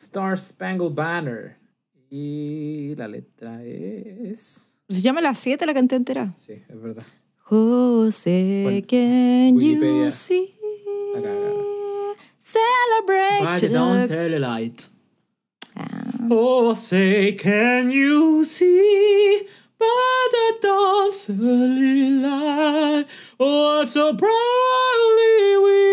Star Spangled Banner. Y la letra es. Se llama las 7 la canté entera. Sí, es verdad. José, can Wikipedia. you see? Acá, acá. Celebrate. Down, the- Cellulite. Oh, say, can you see by the dawn's early light what so proudly we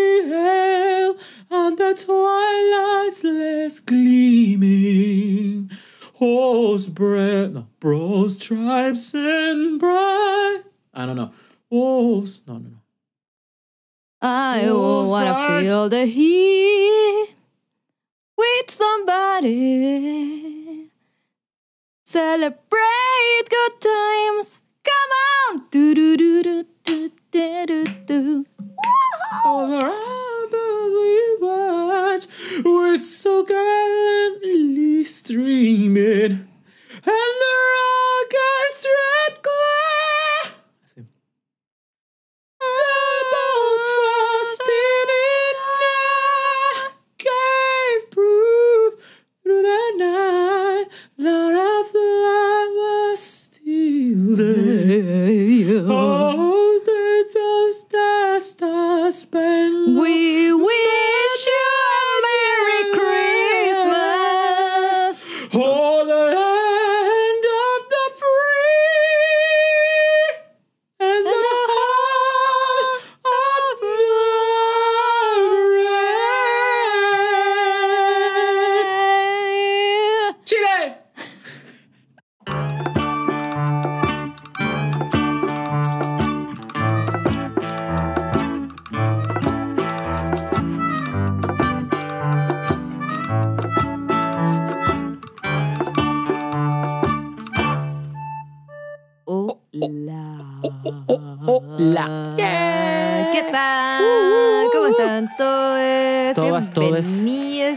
twilight's last gleaming? Whose bread, no, broad stripes and bright. I don't know. Whose, no, no, no. I Oh, wanna stars. feel the heat with somebody. Celebrate good times. Come on. Do do do do do do do do. All we watch, we're so gallantly streaming, and the rocket's red glare.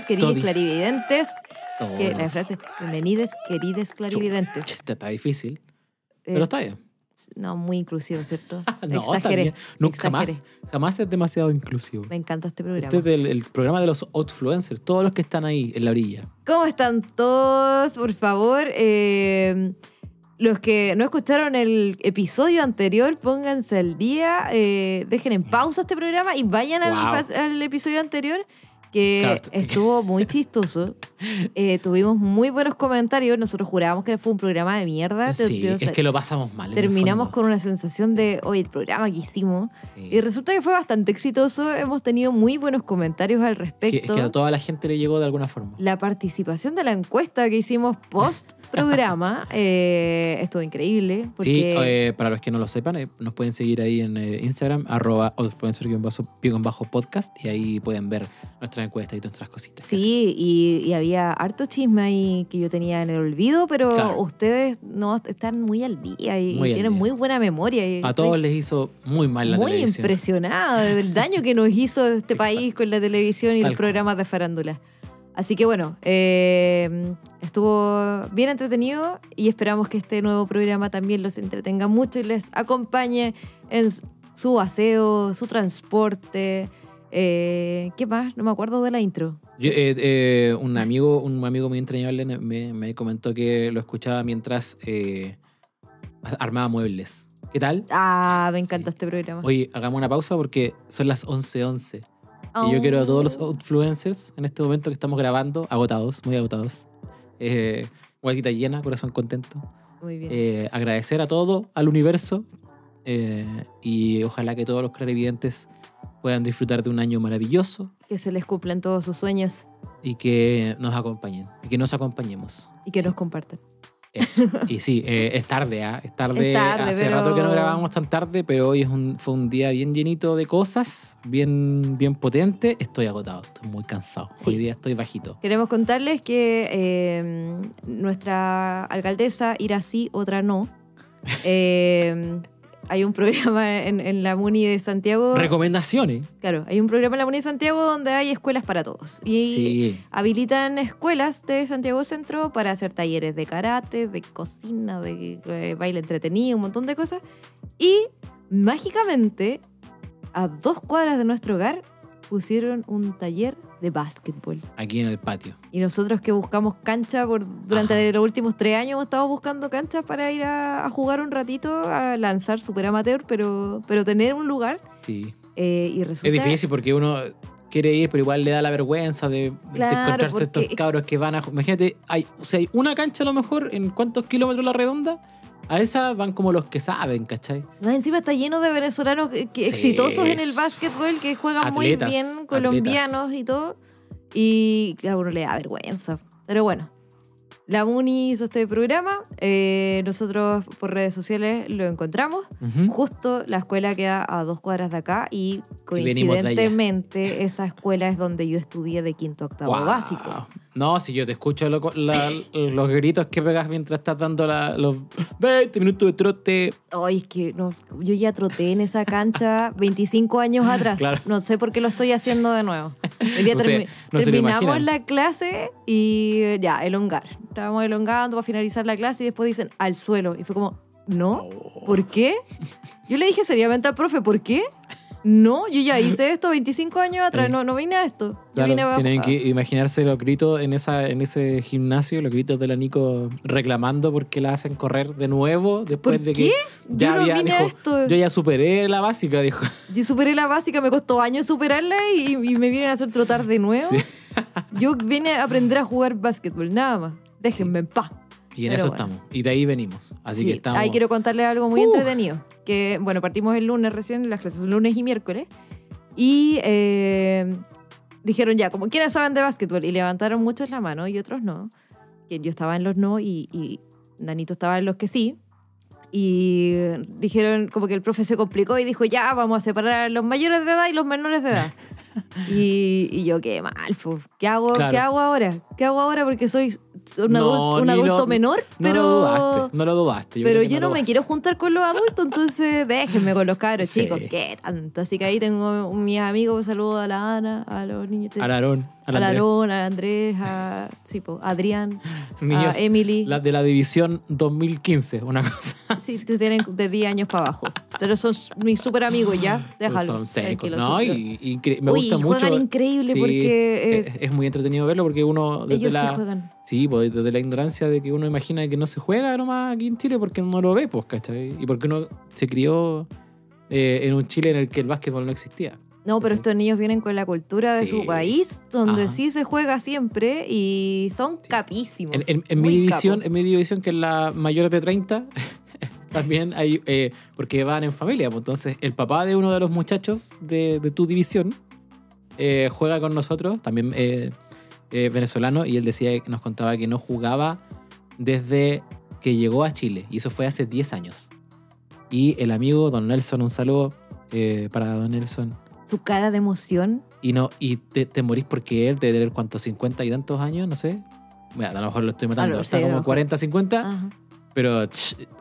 Queridos Todis. clarividentes. Que la frase, bienvenidos, queridos clarividentes. Chuta, Está difícil, Eh, pero está bien. No, muy inclusivo, ¿cierto? No, Exageré. Nunca exageré. más. Jamás es demasiado inclusivo. Me encanta este programa. Este es del- el programa de los outfluencers, todos los que están ahí en la orilla. ¿Cómo están todos? Por favor, eh, los que no escucharon el episodio anterior, pónganse al día, eh, dejen en pausa este programa y vayan al, Wow. pas- al episodio anterior, que Claro. estuvo muy chistoso. Eh, tuvimos muy buenos comentarios. Nosotros jurábamos que fue un programa de mierda. Sí, es que lo pasamos mal. terminamos con una sensación de, oye, el programa que hicimos. Sí. Y resulta que fue bastante exitoso. Hemos tenido muy buenos comentarios al Que- respecto es que a toda la gente le llegó de alguna forma. la participación de la encuesta que hicimos post programa eh, estuvo increíble. Sí, eh, para los que no lo sepan, eh, nos pueden seguir ahí en Instagram, arroba outfluencer-podcast, y ahí pueden ver nuestras encuestas y nuestras cositas. sí, y, y había harto chisme ahí que yo tenía en el olvido, pero Claro. ustedes no están muy al día y Muy tienen día. muy buena memoria. y A todos les hizo muy mal la muy televisión. impresionada del daño que nos hizo este país con la televisión y Tal los programas de farándula. Así que bueno, eh, estuvo bien entretenido y esperamos que este nuevo programa también los entretenga mucho y les acompañe en su aseo, su transporte. Eh, ¿Qué más? No me acuerdo de la intro. Yo, eh, eh, un amigo un amigo muy entrañable me, me comentó que lo escuchaba mientras eh, armaba muebles. ¿Qué tal? Ah, me encanta Sí. este programa. Oye, hagamos una pausa porque son las 11.11. Y yo Oh. quiero a todos los influencers en este momento que estamos grabando, agotados, muy agotados. Eh, llena, corazón contento. Muy bien. Eh, agradecer a todo, al universo. eh, y ojalá que todos los clarividentes puedan disfrutar de un año maravilloso que se les cumplan todos sus sueños y que nos acompañen. Y que nos acompañemos. y que nos compartan. Eso. y sí, eh, es tarde, ¿ah? Es tarde. Es tarde, Hace pero- rato que no grabábamos tan tarde, pero hoy es un, fue un día bien llenito de cosas, bien, bien potente. Estoy agotado, estoy muy cansado. Sí. Hoy día estoy bajito. Queremos contarles que eh, nuestra alcaldesa, irá sí, otra no. hay un programa en, en la Muni de Santiago. Recomendaciones. Claro, hay un programa en la Muni de Santiago donde hay escuelas para todos. Y Sí. habilitan escuelas de Santiago Centro para hacer talleres de karate, de cocina, de eh, baile entretenido, un montón de cosas. Y mágicamente, a dos cuadras de nuestro hogar, pusieron un taller de básquetbol. aquí en el patio. Y nosotros que buscamos cancha por, durante los últimos tres años hemos estado buscando canchas para ir a, a jugar un ratito, a lanzar super amateur, pero, pero tener un lugar. Sí. eh, y resulta, Es difícil porque uno quiere ir, pero igual le da la vergüenza de, encontrarse estos cabros que van a. Imagínate, hay, o sea, hay una cancha a lo mejor en cuántos kilómetros la redonda. A esa van como los que saben, ¿cachai? Más encima está lleno de venezolanos que- que Sí, exitosos en el básquetbol que juegan Atletas, muy bien, colombianos y todo. Y claro, a uno le da vergüenza. Pero bueno, la MUNI hizo este programa. eh, nosotros por redes sociales lo encontramos. Justo la escuela queda a dos cuadras de acá y coincidentemente esa escuela es donde yo estudié de quinto a octavo Guau. básico. No, si yo te escucho la- los gritos que pegas mientras estás dando la- los 20 minutos de trote. Ay, es que no, yo ya troté en esa cancha 25 años atrás. Claro. No sé por qué lo estoy haciendo de nuevo. Hoy día termi- no terminamos la clase y eh, ya, elongar. Estábamos elongando para finalizar la clase y después dicen al suelo. Y fue como, no. ¿por qué? Yo le dije seriamente al profe, ¿por qué? No, yo ya hice esto 25 años atrás, Sí. no, no vine a esto. Yo Claro, vine a- tienen que imaginarse los gritos en, esa, en ese gimnasio, los gritos de la Nico reclamando porque la hacen correr de nuevo después ¿Por de qué? que Yo no vine a dijo, esto. yo ya superé la básica, dijo. Yo superé la básica, me costó años superarla y, y me vienen a hacer trotar de nuevo. Sí. Yo vine a aprender a jugar básquetbol, nada más. Déjenme en paz. Y en Pero eso bueno. estamos. Y de ahí venimos. Así Sí, que estamos. Ahí quiero contarles algo muy Uh. entretenido. Que, bueno, partimos el lunes recién, las clases son lunes y miércoles. Y eh, dijeron ya, como quienes saben de básquetbol. Y levantaron muchos la mano y otros no. Que yo estaba en los no y, y Danito estaba en los que sí. Y dijeron como que el profe se complicó y dijo, ya, vamos a separar a los mayores de edad y los menores de edad. y, y yo, qué mal, pues. ¿Qué hago, Claro. ¿qué hago ahora? ¿Qué hago ahora? Porque soy un, No, adulto, un adulto lo- menor, No pero... lo dudaste. No lo dudaste. Pero yo no, me quiero juntar con los adultos, entonces déjenme con los cabros Sí. chicos. ¿Qué tanto? Así que ahí tengo mis amigos, saludo a la Ana, a los niños. Al Aarón, al a la Andrés. Aarón, a Andrés, a, sí, po, a Adrián, Niños, a Emily. la de la división 2015, una cosa. Sí, tú tienen de 10 años para abajo. Pero son mis súper amigos ya. Déjalos. Son secos. tranquilos, No, y, me Uy, gusta mucho. increíble Sí, porque, eh, es, es muy entretenido verlo porque uno desde ellos sí la juegan. sí, pues, desde la ignorancia de que uno imagina que no se juega nomás aquí en Chile porque no lo ve, pues, ¿cachai? Y porque uno se crió eh, en un Chile en el que el básquetbol no existía. No, pero estos niños vienen con la cultura de Sí. su país, donde Ajá. sí se juega siempre y son capísimos. En, en- en mi división, en mi división, que es la mayor de 30, también hay, eh, porque van en familia, pues entonces el papá de uno de los muchachos de, de tu división eh, juega con nosotros, también eh, venezolano, y él decía, nos contaba que no jugaba desde que llegó a Chile, y eso fue hace 10 años. Y el amigo Don Nelson, un saludo eh, para Don Nelson. Su cara de emoción. Y no, y te, te morís porque él debe tener cuántos, 50 y tantos años, no sé. Bueno, a lo mejor lo estoy matando. Está como mejor. 40, 50, Ajá. pero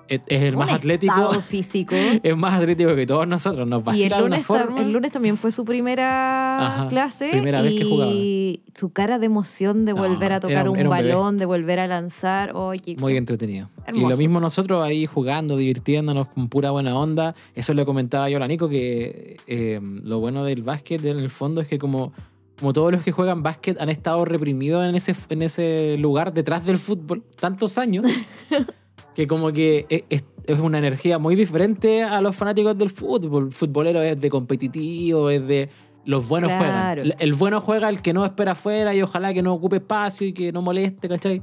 es, es el más Un atlético. estado físico. Es más atlético que todos nosotros. Nos Y el vacila de una lunes, tam- forma. el lunes también fue su primera Ajá, clase. primera vez que jugaba. Y su cara de emoción de No, volver a era tocar un- un, era un bebé. balón, de volver a lanzar. Oye, Muy entretenido. Y Hermoso. lo mismo nosotros ahí jugando, divirtiéndonos con pura buena onda. Eso le comentaba yo a la Nico, que eh, lo bueno del básquet en el fondo es que como, como todos los que juegan básquet han estado reprimidos en ese, en ese lugar detrás del fútbol tantos años, que como que es, es- una energía muy diferente a los fanáticos del fútbol. El futbolero es de competitivo, es de... Los buenos Claro. juegan. El bueno juega el que no espera afuera y ojalá que no ocupe espacio y que no moleste, ¿cachai?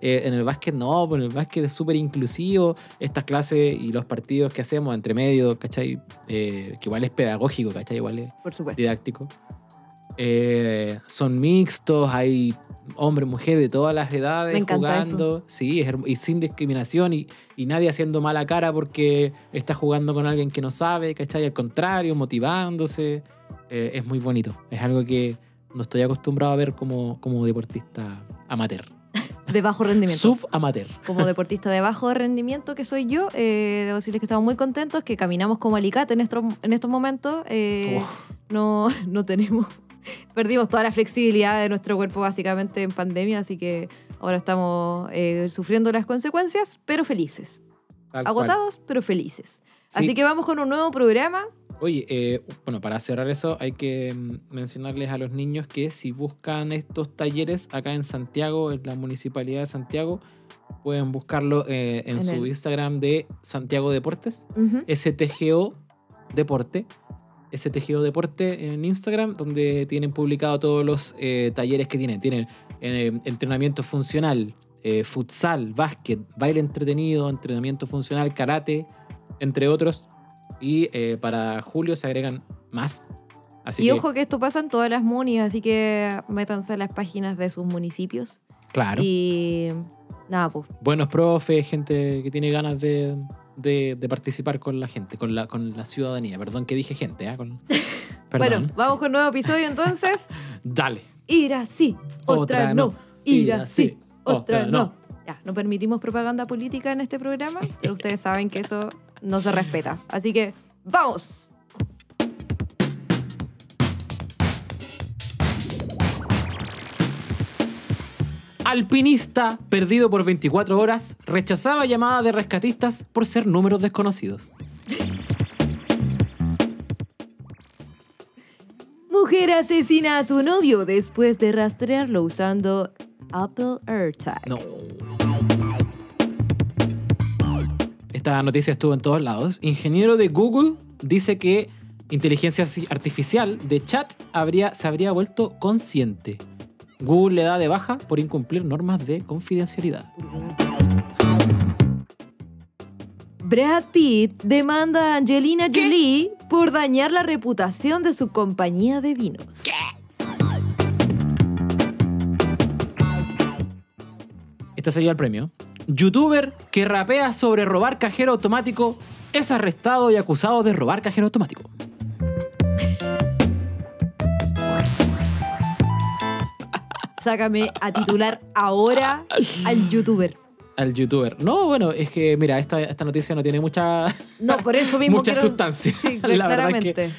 Eh, en el básquet no, pues en el básquet es súper inclusivo. Estas clases y los partidos que hacemos entre medio, ¿cachai? Eh, que igual es pedagógico, ¿cachai? Igual es por didáctico. Eh, son mixtos, hay hombres, mujeres de todas las edades Me jugando. Sí, y sin discriminación y, y nadie haciendo mala cara porque está jugando con alguien que no sabe, ¿cachai? Al contrario, motivándose. Eh, es muy bonito. Es algo que no estoy acostumbrado a ver como, como deportista amateur. De bajo rendimiento. Sub-amateur. como deportista de bajo rendimiento que soy yo, eh, debo decirles que estamos muy contentos, que caminamos como alicate en estos, en estos momentos. eh, no, no tenemos, perdimos toda la flexibilidad de nuestro cuerpo básicamente en pandemia, así que ahora estamos eh, sufriendo las consecuencias, pero felices. Tal cual. Agotados, pero felices. Sí. Así que vamos con un nuevo programa. Oye, eh, bueno, para cerrar eso, hay que mm, mencionarles a los niños que si buscan estos talleres acá en Santiago, en la municipalidad de Santiago, pueden buscarlo eh, en, En su el- Instagram de Santiago Deportes, Ujú. STGO Deporte. STGO Deporte en Instagram, donde tienen publicado todos los eh, talleres que tienen. Tienen eh, entrenamiento funcional, eh, futsal, básquet, baile entretenido, entrenamiento funcional, karate, entre otros. Y eh, para julio se agregan más. Así y que, ojo que esto pasa en todas las munis, así que métanse a las páginas de sus municipios. claro, Y nada, pues. buenos profes, gente que tiene ganas de, de- de participar con la gente, con la, con la ciudadanía. Perdón que dije gente, ¿ah? Con-. Bueno, vamos Sí. con nuevo episodio entonces. Dale. Ir así, otra, Otra no. no. Ir así, así, otra otra no. no. Ya, no permitimos propaganda política en este programa, pero ustedes saben que eso no se respeta. Así que, ¡vamos! Alpinista perdido por 24 horas rechazaba llamadas de rescatistas por ser números desconocidos. Mujer asesina a su novio después de rastrearlo usando Apple AirTag. No. Esta noticia estuvo en todos lados. Ingeniero de Google dice que inteligencia artificial de chat habría, se habría vuelto consciente. Google le da de baja por incumplir normas de confidencialidad. Brad Pitt demanda a Angelina Jolie por dañar la reputación de su compañía de vinos. Este sería el premio. Youtuber que rapea sobre robar cajero automático es arrestado y acusado de robar cajero automático. Sácame a titular ahora al youtuber. Al youtuber. No, bueno, es que mira, esta, esta noticia no tiene mucha, No, por eso mismo mucha quiero- sustancia. Sí, La verdad es claramente. que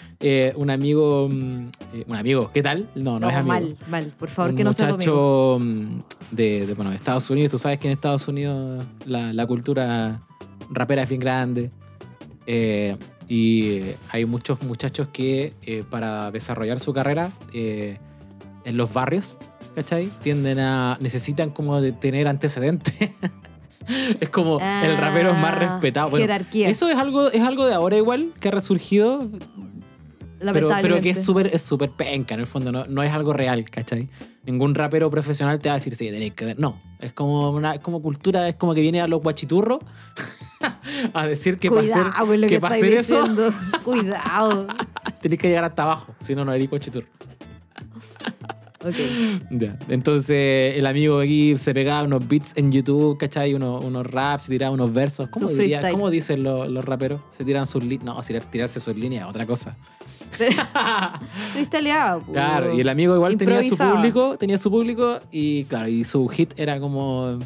eh, un amigo. mm, eh, un amigo, ¿qué tal? No, no, No, es amigo. mal, mal. Por favor, un que no sea muchacho mm, de, de, bueno, de Estados Unidos. Tú sabes que en Estados Unidos la, la cultura rapera es bien grande. Eh, y hay muchos muchachos que eh, para desarrollar su carrera eh, en los barrios, ¿cachai? Tienden a... necesitan como de tener antecedentes. es como el rapero más Ah, respetado. Bueno, jerarquía. eso es algo, es algo de ahora igual que ha resurgido, pero, pero que es súper es súper penca, en el fondo, no, no es algo real, ¿cachai? Ningún rapero profesional te va a decir, sí, tenéis que... No, es como una es como cultura, es como que viene a los guachiturros a decir que para hacer, que, que hacer eso. Cuidado. tenéis que llegar hasta abajo, si no, no eres guachiturro. Ok. Ya. Entonces el amigo aquí se pegaba unos beats en YouTube, ¿cachai? Unos, unos raps, se tiraba unos versos. ¿Cómo, diría-. ¿cómo dicen los, los raperos? Se tiran sus líneas. No, si tirarse sus líneas, otra cosa. Freestyleado, po. Claro, y el amigo igual tenía su público, tenía su público y claro, y su hit era como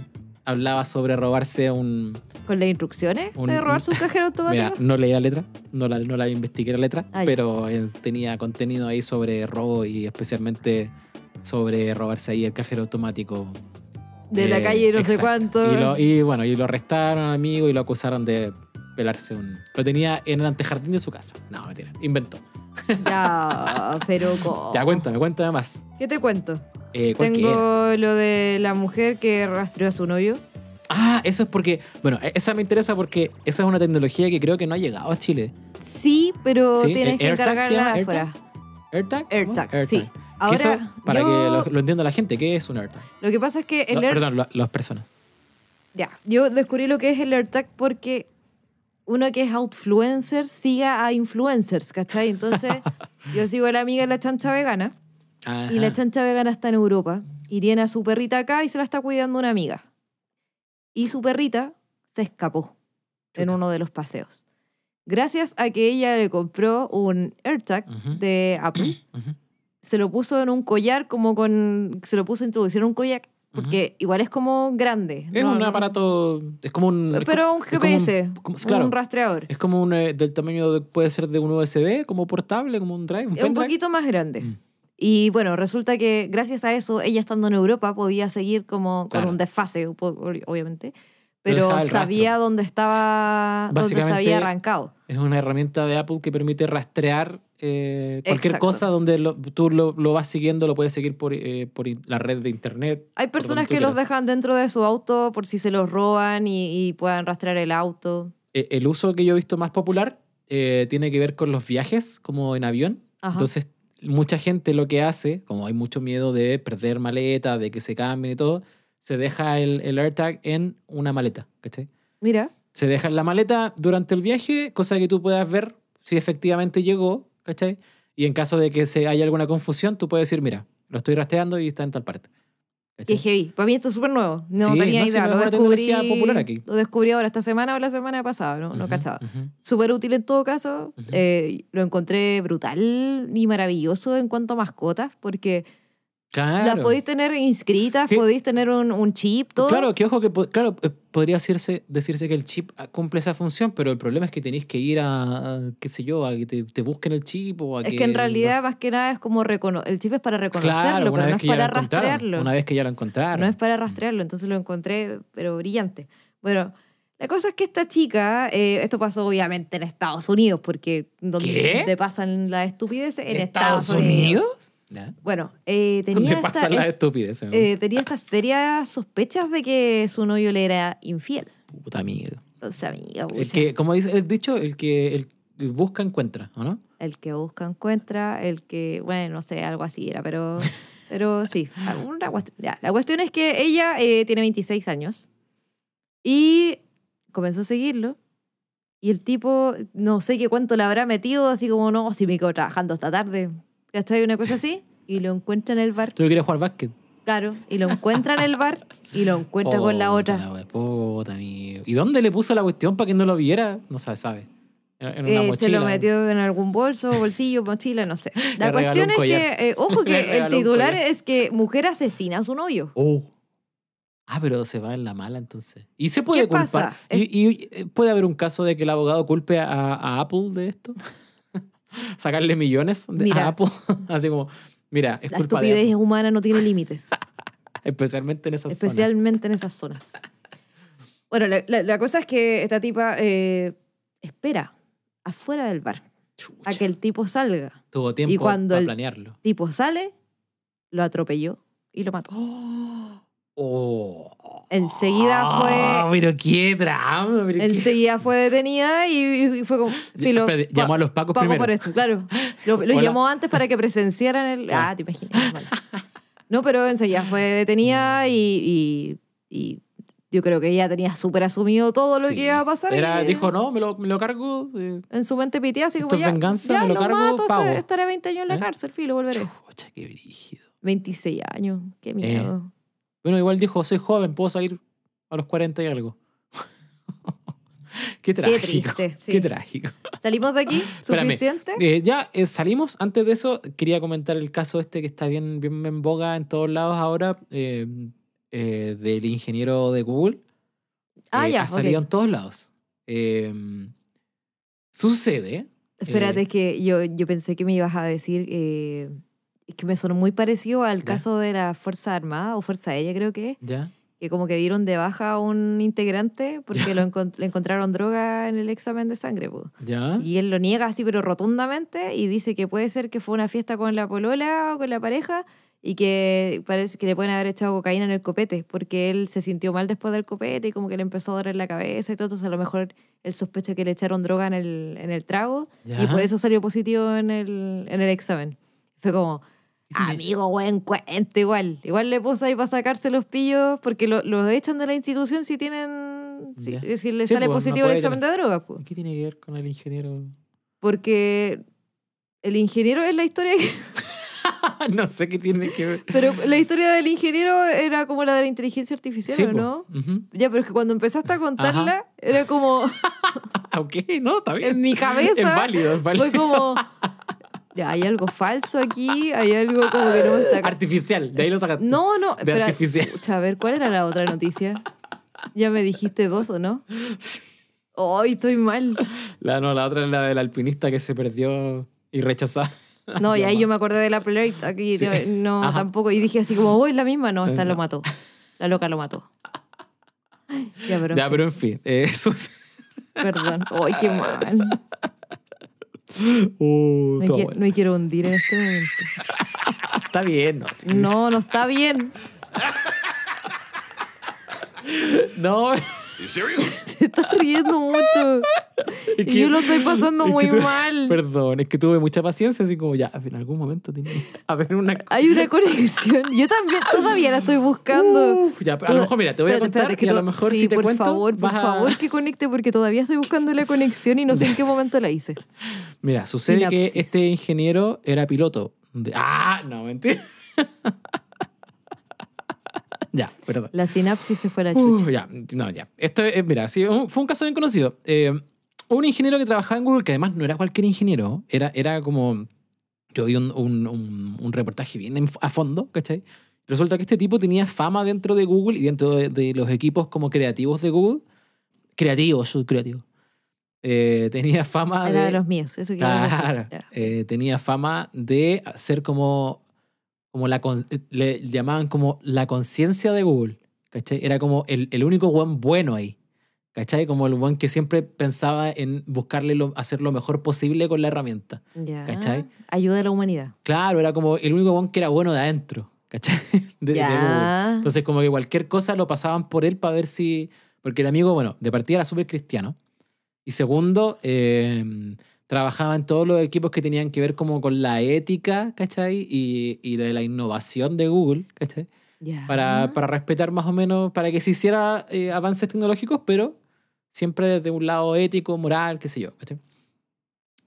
hablaba sobre robarse un ¿Con las instrucciones Un- de robarse un cajero automático? Mira, no leí la letra, no la, no la investigué la letra, Ah, pero eh, tenía contenido ahí sobre robo y especialmente sobre robarse ahí el cajero automático. de la Eh, calle no sé cuánto. Y, lo- y bueno, y lo arrestaron amigo y lo acusaron de pelarse un... Lo tenía en el antejardín de su casa. No, mentira, inventó. Ya, pero ¿cómo? Ya, cuéntame, cuéntame más. ¿Qué te cuento? Eh. Tengo lo de la mujer que rastreó a su novio. Ah, eso es porque, bueno, e- esa me interesa porque esa es una tecnología que creo que no ha llegado a Chile. Sí, pero Sí, tienes ¿el que AirTag AirTag? afuera. AirTag. AirTag, ¿Cómo? sí. Ahora, eso, para yo- que lo, lo entienda la gente, ¿qué es un AirTag? Lo que pasa es que el No, Air- Perdón, lo- las personas. Ya, yo descubrí lo que es el AirTag porque uno que es outfluencer siga a influencers, ¿cachai? Entonces, yo sigo a la amiga de la chancha vegana y la chancha vegana está en Europa y tiene a su perrita acá y se la está cuidando una amiga. Y su perrita se escapó en Chuta. uno de los paseos. Gracias a que ella le compró un AirTag Ujú. de Apple, Ujú. Se lo puso en un collar como con... Se lo puso a introducir en un collar porque igual es como grande. Es ¿no? un aparato, es como un... Pero un es como un- GPS, como- claro, un rastreador. es como un, eh, del tamaño, de- puede ser de un USB, como portable, como un drive, un Es un poquito más grande. Mm. Y bueno, resulta que gracias a eso, ella estando en Europa podía seguir como con Claro. un desfase, obviamente. pero el sabía rastro. dónde estaba, dónde se había arrancado. Es una herramienta de Apple que permite rastrear eh, cualquier Exacto. cosa donde lo- tú lo, lo vas siguiendo, lo puedes seguir por, eh, por la red de internet. Hay personas que los dejan dentro de su auto por si se los roban y, y puedan rastrear el auto. Eh, El uso que yo he visto más popular eh, tiene que ver con los viajes, como en avión. Ajá. Entonces, mucha gente lo que hace, como hay mucho miedo de perder maleta, de que se cambien y todo, se deja el, el AirTag en una maleta, ¿cachai? Mira, Se deja en la maleta durante el viaje, cosa que tú puedas ver si efectivamente llegó, ¿cachai? Y en caso de que se haya alguna confusión, tú puedes decir, mira, lo estoy rastreando y está en tal parte. qué heavy. Para mí esto es súper nuevo. No Sí, tenía no, idea. no es lo descubrí, popular aquí. lo descubrí ahora esta semana o la semana pasada, no, no Ujú, cachaba. ujú. Súper útil en todo caso. Ujú. Eh, lo encontré brutal y maravilloso en cuanto a mascotas, porque Claro. las podéis tener inscritas, Que- podéis tener un, un chip, todo. Claro, que ojo que claro, eh, podría decirse, decirse que el chip ah, cumple esa función, pero el problema es que tenéis que ir a, a, qué sé yo, a que te, te busquen el chip o a es que en realidad, más que nada, es como recono el chip es para reconocerlo, Claro, pero no es que para rastrearlo. Una vez que ya lo encontraron. No es para rastrearlo, entonces lo encontré, pero brillante. Bueno, la cosa es que esta chica, eh, esto pasó obviamente en Estados Unidos, porque donde ¿Qué? te pasan las estupideces en ¿Estados Estados, Unidos. ¿Ya? Bueno, eh, tenía, ¿Dónde esta, las eh, eh, tenía estas serias sospechas de que su novio le era infiel. Puta amigo. Entonces, amiga, El que, como dice el dicho, el que el busca encuentra, ¿o no? el que busca encuentra, el que, bueno, no sé, algo así era, pero, pero sí, una cuestión. Ya, la cuestión es que ella eh, tiene 26 años y comenzó a seguirlo. Y el tipo, no sé qué cuánto le habrá metido, así como, no, si me quedo trabajando esta tarde. ¿Cachai? Una cosa así. Y lo encuentra en el bar. Tú quieres jugar básquet. Claro. Y lo encuentra en el bar y lo encuentra con la otra. Puta amigo. ¿Y dónde le puso la cuestión para que no lo viera? No se sabe. En una Eh, mochila. se lo metió en algún bolso, bolsillo, mochila, no sé. La cuestión es que, eh, ojo que el titular es que mujer asesina a su novio. Oh. Ah, pero se va en la mala entonces. ¿Y se puede ¿Qué culpar? pasa? ¿Y, y, eh, puede haber un caso de que el abogado culpe a, a Apple de esto? ¿Sacarle millones de, Mira. a Apple? Así como, mira, es La culpa de estupidez Apple, humana no tiene límites, especialmente en esas zonas. especialmente en esas zonas. Bueno, la, la- la cosa es que esta tipa eh, espera afuera del bar a Chucha, que el tipo salga. Tuvo tiempo y cuando para el- planearlo. tipo sale, lo atropelló y lo mató. Oh. Enseguida fue- Ah, pero qué drama. pero qué- Enseguida fue detenida y, y fue como. Filo, llamó a los pacos pago primero. por esto, claro. Lo, llamó antes para que presenciaran el. Ah, te imaginas. vale. No, pero enseguida fue detenida y, y, y yo creo que ella tenía súper asumido todo lo Sí. que iba a pasar. Era, y dijo, no, me lo, me lo cargo. eh, En su mente piteada, así Esto como es ya. venganza, ya me lo cargo, mato, pago. estaré, estaré 20 años en la ¿Eh? cárcel, filo, volveré. Chucha, qué brígido. 26 años, Eh, qué miedo. Bueno, igual dijo, soy joven, puedo salir a los 40 y algo. qué trágico. triste, sí. Qué trágico. ¿Salimos de aquí? ¿Suficiente? Eh, ya eh, salimos. Antes de eso, quería comentar el caso este que está bien, bien en boga en todos lados ahora, eh, del ingeniero de Google. ah, ya, Ha salido en todos lados. Eh, sucede. Espérate, es que yo, yo pensé que me ibas a decir es que me sonó muy parecido al Ya. caso de la Fuerza Armada o Fuerza Aérea, creo que ¿Ya? que como que dieron de baja a un integrante porque lo encon- le encontraron droga en el examen de sangre. po. ¿Ya? Y él lo niega así, pero rotundamente, y dice que puede ser que fue una fiesta con la polola o con la pareja y que parece que le pueden haber echado cocaína en el copete porque él se sintió mal después del copete y como que le empezó a doler la cabeza y todo. Entonces, a lo mejor él sospecha que le echaron droga en el, en el trago y por eso salió positivo en el, en el examen. Fue como? Amigo, buen cuento, igual. Igual le puso ahí para sacarse los pillos porque lo, lo echan de la institución si tienen. Si, si le Sí, sale pues, no positivo el examen de drogas. pues. ¿Qué tiene que ver con el ingeniero? Porque el ingeniero es la historia que- no sé qué tiene que ver. Pero la historia del ingeniero era como la de la inteligencia artificial, Sí, ¿o. ¿no? Ya, pero es que cuando empezaste a contarla, era como ok, no, está bien. en mi cabeza. Es válido, es válido. Fue como. Ya, hay algo falso aquí, hay algo como que no me está. Artificial, de ahí lo sacaste. No, no, De espera. artificial. Pucha, a ver, ¿cuál era la otra noticia? Ya me dijiste dos, ¿o no? Ay, estoy mal. La, no, la otra es la del alpinista que se perdió y rechazada. No, y ahí yo me acordé de la plate, aquí Sí. no, Ajá. tampoco. Y dije así como, oh, es la misma. No, esta lo mató. La loca lo mató. Ya, pero, Ya, pero en fin. eh, eso es- perdón. Ay, qué mal. Uh, Me, qui- bueno. me quiero hundir en este momento. Está bien, ¿no? sí. No, no está bien. No? Se está riendo mucho. Es Y yo lo estoy pasando es muy mal. Perdón, es que tuve mucha paciencia, así como ya, en algún momento tiene haber una. Hay una conexión. Yo también todavía la estoy buscando. Ya, a lo mejor, mira, te voy a contar espérate, que y a lo mejor sí, si te por cuento. favor, por a- favor que conecte porque todavía estoy buscando la conexión y no sé en qué momento la hice. Mira, sucede Sinapsis. que este ingeniero era piloto. de- Ah, no, mentira. ya, perdón. La sinapsis se fue a la chucha. Uh, ya, no, ya. Esto es, mira, sí, fue un caso bien conocido. Eh, un ingeniero que trabajaba en Google, que además no era cualquier ingeniero, era, era como. Yo vi un, un- un- un reportaje bien en- a fondo, ¿cachai? Resulta que este tipo tenía fama dentro de Google y dentro de, de los equipos como creativos de Google. Creativos, soy creativo. Eh, tenía fama Era de. de los míos, eso decir. Claro. Ya. Eh, tenía fama de ser como, como la, le llamaban como la conciencia de Google, ¿cachai? Era como el, el único buen bueno ahí, ¿cachai? Como el buen que siempre pensaba en buscarle lo, hacer lo mejor posible con la herramienta. Ya. ¿Cachai? Ayuda a la humanidad. Claro, era como el único buen que era bueno de adentro, ¿cachai? De. Entonces como que cualquier cosa lo pasaban por él para ver si... Porque el amigo, bueno, de partida era súper cristiano. Y segundo, eh, trabajaba en todos los equipos que tenían que ver como con la ética, ¿cachai? Y, y de la innovación de Google, ¿cachai? Para, para respetar más o menos, para que se hiciera eh, avances tecnológicos, pero siempre desde un lado ético, moral, qué sé yo, ¿cachai?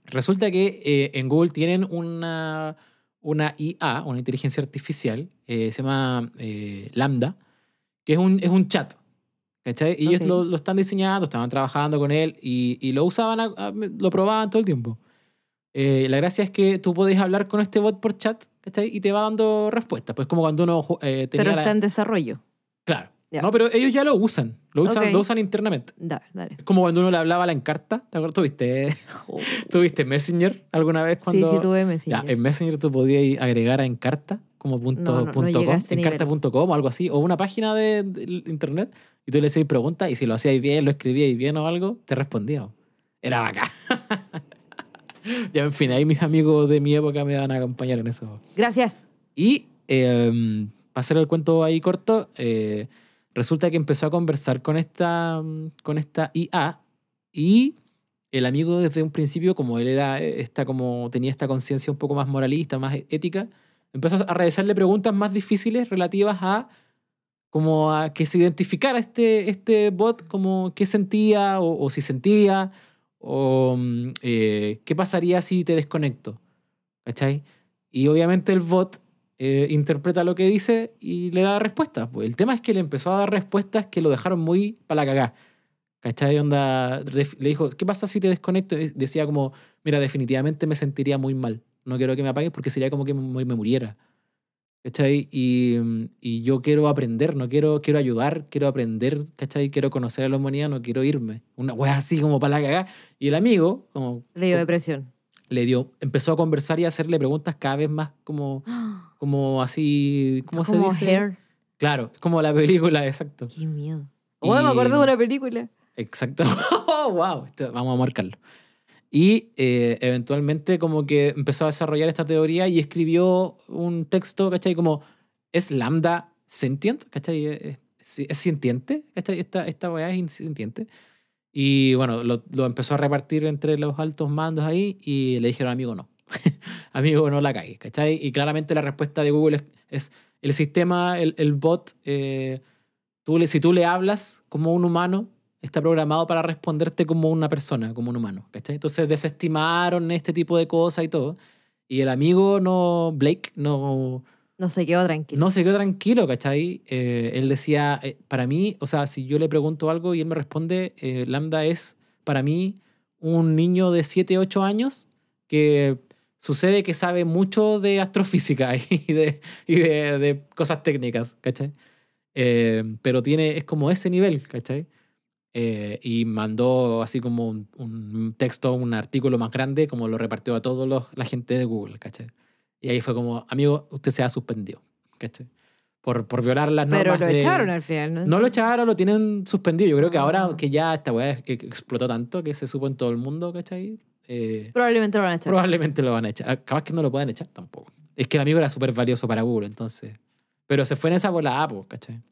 Resulta que eh, en Google tienen una, una IA, una inteligencia artificial, eh, se llama eh, Lambda, que es un, es un chat. ¿Cachai? Y ellos Ok. lo, lo están diseñando, estaban trabajando con él y, y lo usaban, a- a- lo probaban todo el tiempo. Eh, la gracia es que tú podés hablar con este bot por chat, ¿cachai? Y te va dando respuestas. Pues como cuando uno eh, tenía Pero la- está en desarrollo. Claro. Ya. No, pero ellos ya lo usan. Lo usan, lo usan internamente. Dale, dale. Es como cuando uno le hablaba a la encarta. ¿Te acuerdas? ¿Tuviste, Oh. ¿Tuviste Messenger alguna vez? Cuando... Sí, sí, tuve Ya, Messenger. en Messenger tú podías agregar a Encarta como punto, No, no, punto com, nivel. encarta.com o algo así, o una página de, de internet, y tú le hacías preguntas y si lo hacías bien, lo escribías bien o algo, te respondía. Era bacán. ya, en fin, ahí mis amigos de mi época me van a acompañar en eso. Gracias. Y eh, para hacer el cuento ahí corto, eh, resulta que empezó a conversar con esta, mm, con esta IA y el amigo desde un principio, como él era eh, esta, como tenía esta conciencia un poco más moralista, más ética, empezó a realizarle preguntas más difíciles relativas a como a que se identificara este, este bot como qué sentía o, o si sentía o mm, eh, qué pasaría si te desconecto. ¿Cachai? Y obviamente el bot eh, interpreta lo que dice y le da respuestas. Pues el tema es que le empezó a dar respuestas que lo dejaron muy para la cagá. ¿Cachai? Onda, le dijo, ¿qué pasa si te desconecto? Y decía como, mira, definitivamente me sentiría muy mal. No quiero que me apagues porque sería como que me, me muriera. ¿Cachai? Y, y yo quiero aprender, no quiero, quiero ayudar, quiero aprender, ¿cachai? Quiero conocer a la humanidad, no quiero irme. Una wea así como para la cagá. Y el amigo, como Le dio depresión. Le dio, empezó a conversar y a hacerle preguntas cada vez más como, como así, ¿cómo se Como dice? Hair. Claro, es como la película, exacto. Qué miedo. Oh, me acuerdo Y- de una película. Exacto. Oh, wow, vamos a marcarlo. Y eh, eventualmente como que empezó a desarrollar esta teoría y escribió un texto, ¿cachai? Como, ¿es lambda sentient? ¿Cachai? ¿Es, es- es sintiente? ¿Cachai? Esta, esta weá es sintiente. Y bueno, lo, lo empezó a repartir entre los altos mandos ahí y le dijeron, amigo, no. amigo, no la cagues, ¿cachai? Y claramente la respuesta de Google es, es el sistema, el, el bot, eh, tú le, si tú le hablas como un humano, está programado para responderte como una persona, como un humano, ¿cachai? Entonces desestimaron este tipo de cosas y todo. Y el amigo, no, Blake, no, No se quedó tranquilo. no se quedó tranquilo, ¿cachai? Eh, él decía, eh, para mí, o sea, si yo le pregunto algo y él me responde, eh, Lambda es para mí un niño de 7, 8 años que sucede que sabe mucho de astrofísica y de, y de, cosas técnicas, ¿cachai? Pero tiene, es como ese nivel, ¿cachai? Y mandó así como un, un texto, un artículo más grande, como lo repartió a toda la gente de Google, ¿cachai? Y ahí fue como, amigo, usted se ha suspendido, ¿cachai? por, por violar las normas. Pero lo de- echaron al final, ¿no? No lo echaron, lo tienen suspendido. Yo creo que ahora Ah. que ya esta weá que explotó tanto que se supo en todo el mundo, ¿cachai? Eh, Probablemente lo van a echar. probablemente lo van a echar. Capaz que no lo pueden echar tampoco. Es que el amigo era súper valioso para Google, entonces. Pero se fue en esa volada, pues, ¿cachai?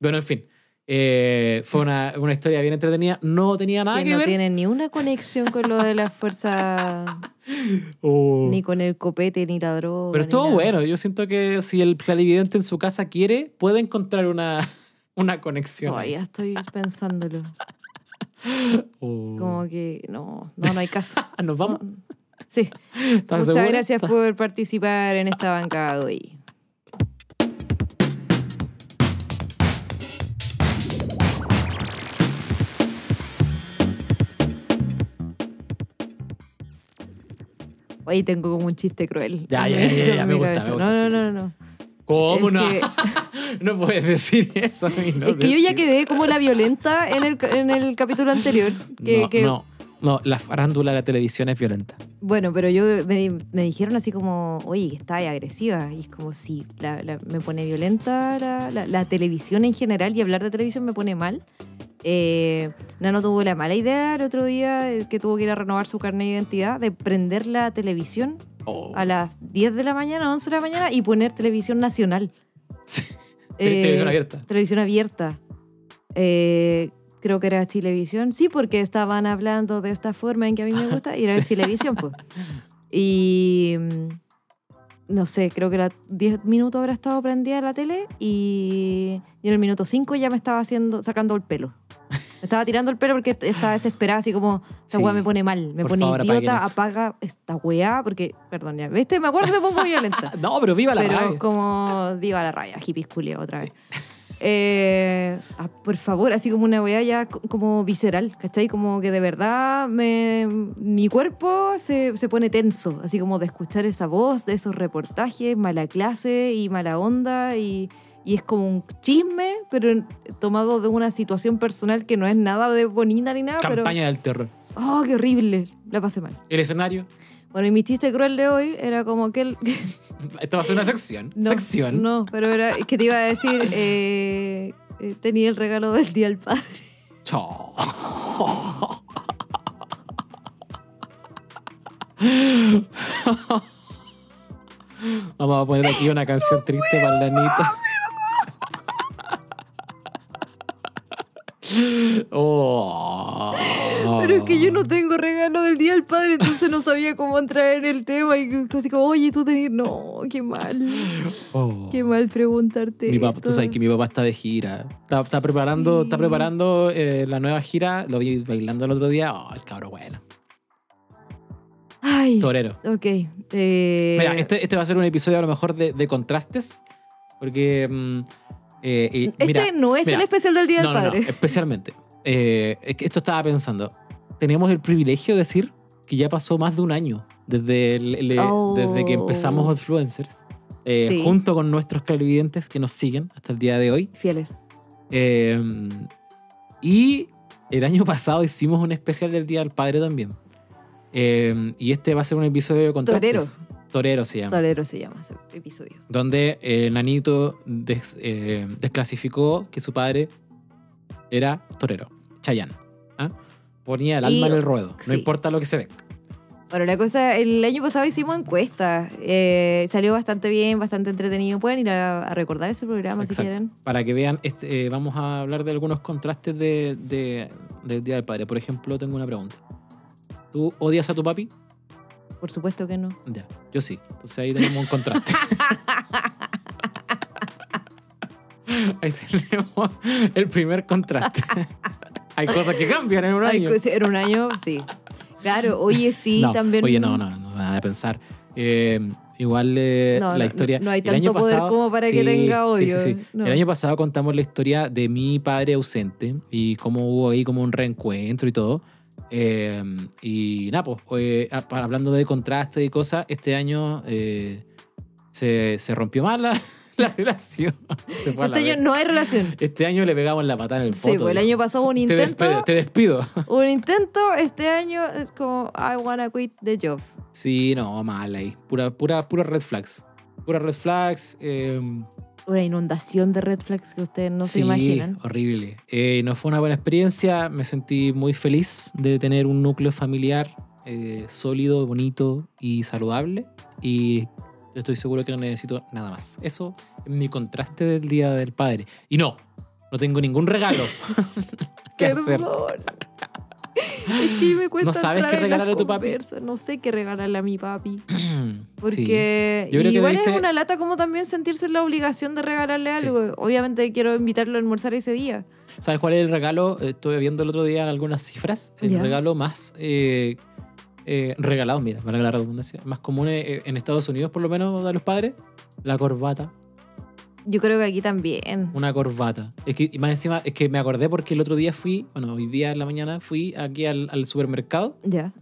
Bueno, en fin. Eh, fue una, una historia bien entretenida. No tenía nada que que, no ver. tiene ni una conexión con lo de las fuerzas, Oh. ni con el copete, ni la droga. Pero estuvo bueno. Yo siento que si el clarividente en su casa quiere, puede encontrar una, una conexión. Todavía estoy pensándolo. Oh. Como que no, no, no hay caso. ¿Nos vamos? No. Sí. ¿Estás Muchas gracias por participar en esta bancada hoy. Oye, tengo como un chiste cruel. Ya, ya, ya, ya, me gusta, me gusta, No, no, no, no. ¿Cómo no? no puedes decir eso. es que yo ya quedé como la violenta en el, en el capítulo anterior. Que, no, no, no, la farándula de la televisión es violenta. Bueno, pero yo me, me dijeron así como, oye, que está agresiva. Y es como, sí, la- la- me pone violenta la- la televisión en general y hablar de televisión me pone mal. Eh, Nano tuvo la mala idea el otro día eh, que tuvo que ir a renovar su carnet de identidad de prender la televisión Oh. a las 10 de la mañana, 11 de la mañana y poner televisión nacional. Sí. Eh, televisión abierta. Televisión abierta. Eh, creo que era Chilevisión. Sí, porque estaban hablando de esta forma en que a mí me gusta y era Chilevisión, pues. Y no sé, creo que era 10 minutos habrá estado prendida la tele y, y en el minuto 5 ya me estaba haciendo, sacando el pelo. Me estaba tirando el pelo porque estaba desesperada, así como, esta Sí. weá me pone mal, me Por pone favor, idiota, apaga esta weá, porque, perdón, ya, ¿viste? Me acuerdo que me pongo violenta. No, pero viva la Pero radio. como viva la raya, hippies culia otra vez. Eh, ah, por favor, así como una weá ya co- como visceral, ¿cachai? Como que de verdad me, mi cuerpo se, se pone tenso, así como de escuchar esa voz, de esos reportajes, mala clase y mala onda y, y es como un chisme, pero tomado de una situación personal que no es nada de bonita ni nada, pero... Campaña del terror. ¡Oh, qué horrible! La pasé mal. El escenario. Bueno, y mi chiste cruel de hoy era como que el... Esto va a ser una sección. No, sección. No, pero era que te iba a decir, eh, eh, tenía el regalo del Día del Padre. Chao. Vamos a poner aquí una canción triste para la Anita. Oh. Pero es que yo no tengo regalo del Día del Padre, entonces no sabía cómo entrar en el tema y así como, oye, tú tenías... No, qué mal, Oh. qué mal preguntarte Mi papá, tú sabes que mi papá está de gira. Está, está preparando, Sí. está preparando eh, la nueva gira. Lo vi bailando el otro día. Oh, el cabro bueno. Ay, Torero. ok. eh, Mira, este, este va a ser un episodio a lo mejor de, de contrastes. Porque. mm, eh, y este mira, no es mira, el especial del Día no, del no, no, Padre. especialmente. Eh, es que esto estaba pensando. Tenemos el privilegio de decir que ya pasó más de un año desde, el- el- Oh. desde que empezamos Influencers. eh, Sí. Junto con nuestros clarividentes que nos siguen hasta el día de hoy. Fieles. Eh, y el año pasado hicimos un especial del Día del Padre también. Eh, y este va a ser un episodio de contrastes. Torero se llama. Tolero se llama ese episodio. Donde eh, Nanito des- eh, desclasificó que su padre era torero, Chayán. ¿ah? Ponía el Y- alma en el ruedo, no importa lo que se ve. Bueno, la cosa, el año pasado hicimos encuestas. eh, salió bastante bien, bastante entretenido. Pueden ir a, a recordar ese programa si Exacto. quieren. Para que vean, este, eh, vamos a hablar de algunos contrastes de, de- del Día del Padre. Por ejemplo, tengo una pregunta. ¿Tú odias a tu papi? Por supuesto que no. Ya, yo sí. Entonces ahí tenemos un contraste. ahí tenemos el primer contraste. Hay cosas que cambian en un año. Era un año, sí. Claro, oye, sí, No, también. Oye, no, no, no, nada de pensar. Eh, igual eh, No, la historia. no hay el tanto año poder pasado- como para que tenga sí, odio, sí, sí. El año pasado contamos la historia de mi padre ausente y cómo hubo ahí como un reencuentro y todo. Eh, y nada, pues, eh, hablando de contraste y cosas, este año eh, se, se rompió mal la, la relación. Se fue a la Este año vez. no hay relación. Este año le pegamos la patada en el Sí, foto. pues el año pasado hubo un Te intento. despido, te despido. Un intento, este año es como I wanna quit the job. Sí, no, mal ahí. Pura, pura, pura red flags. Pura red flags. eh, una inundación de red flags que ustedes no se sí, imaginan. horrible. Eh, no fue una buena experiencia. Me sentí muy feliz de tener un núcleo familiar eh, sólido, bonito y saludable. Y estoy seguro que no necesito nada más. Eso es mi contraste del Día del Padre. Y no, no tengo ningún regalo. ¿Qué hacer? Perdón. Es que me cuesta ¿No sabes qué regalarle a tu papi? No sé qué regalarle a mi papi. Porque igual debiste- es una lata como también sentirse en la obligación de regalarle Sí. algo. Obviamente quiero invitarlo a almorzar ese día. ¿Sabes cuál es el regalo? Estuve viendo el otro día algunas cifras. El regalo más eh, eh, regalado, mira, para la redundancia, más común eh, en Estados Unidos, por lo menos, de los padres, la corbata. Yo creo que aquí también. Una corbata. Es que y más encima, es que me acordé porque el otro día fui, bueno, hoy día en la mañana fui aquí al, al supermercado Ya.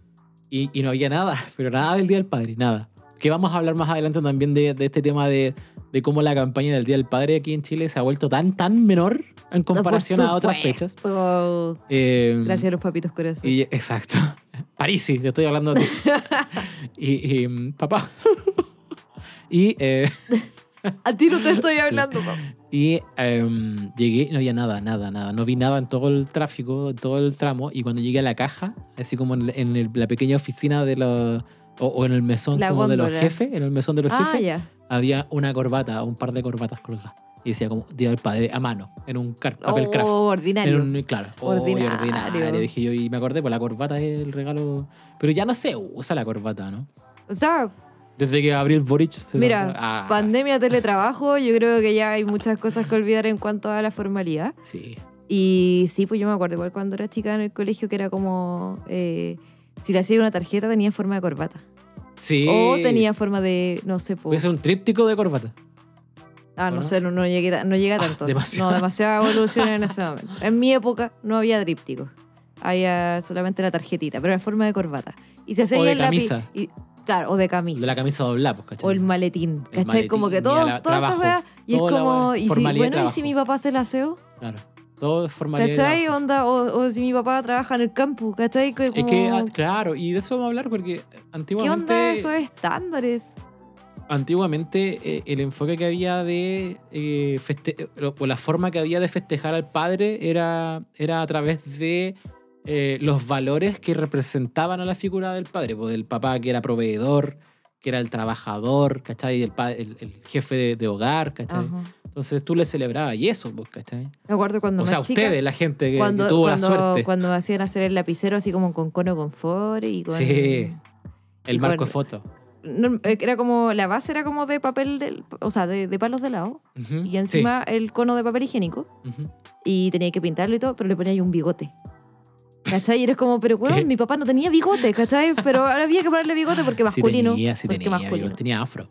y, y no había nada, pero nada del Día del Padre, nada. Que vamos a hablar más adelante también de, de este tema de, de cómo la campaña del Día del Padre aquí en Chile se ha vuelto tan, tan menor en comparación Por a otras fechas. supuesto. Eh, Gracias a los papitos corazón. Y, exacto. Parisi, te estoy hablando de ti. y, y, papá. y eh, A ti no te estoy Sí. hablando, papá. y em, llegué y no había nada, nada, nada. No vi nada en todo el tráfico, en todo el tramo. Y cuando llegué a la caja, así como en, en el- la pequeña oficina de los. O, o en el mesón como de los jefes, en el mesón de los Ah, jefes, había una corbata, un par de corbatas colgadas. Y decía como Día del Padre a mano, en un car- papel Oh, craft. ordinario. En un- claro, ordinario. Ordinario. ordinario. Dije yo, y me acordé, pues la corbata es el regalo. Pero ya no se usa la corbata, ¿no? O sea, Desde que Gabriel Boric se mira, Ah, pandemia, teletrabajo, yo creo que ya hay muchas cosas que olvidar en cuanto a la formalidad. Sí. Y sí, pues yo me acuerdo igual cuando era chica en el colegio que era como... eh, si le hacía una tarjeta tenía forma de corbata. Sí. O tenía forma de, no sé, Puede ser un tríptico de corbata. Ah, ¿o no no? sé, no, no llegué, no llegué a Ah, tanto. demasiado. No, demasiada evolución en ese momento. En mi época no había tríptico. Había solamente la tarjetita, pero en forma de corbata. Y se hacía O de el lápiz- camisa. y- claro, o de camisa. De la camisa doblada, pues, ¿cachai? o el maletín. El ¿Cachai? como que maletín, y a todos, la- todas esas weas. Y es como, y si, bueno, ¿y si mi papá hace el aseo? Claro. Todo es formalidad. de ¿Cachai? Onda, o, o si mi papá trabaja en el campo, ¿cachai? Que Es que, como- ah, claro, y de eso vamos a hablar porque ¿Qué antiguamente. onda esos estándares? Antiguamente eh, el enfoque que había de eh, feste- o la forma que había de festejar al padre era, era a través de eh, los valores que representaban a la figura del padre, pues del papá que era proveedor, que era el trabajador, ¿cachai? El, el, el jefe de, de hogar, ¿cachai? Ajá. Entonces tú le celebrabas y eso, pues, ¿cachai? Me acuerdo cuando O sea, chica, ustedes, la gente que, tuvo cuando, la suerte. cuando hacían hacer el lapicero así como con cono confort y con... Sí. El marco de foto. No, eh, era como, la base era como de papel, del, o sea, de, de palos de lado. Ujú, Y encima el cono de papel higiénico. sí, ujú. Y tenía que pintarlo y todo, pero le ponía ahí un bigote. ¿Cachai? Y eres como, pero weón, mi papá no tenía bigote, ¿cachai? Pero ahora había que ponerle bigote porque Sí masculino. tenía, sí porque tenía, masculino. tenía afro.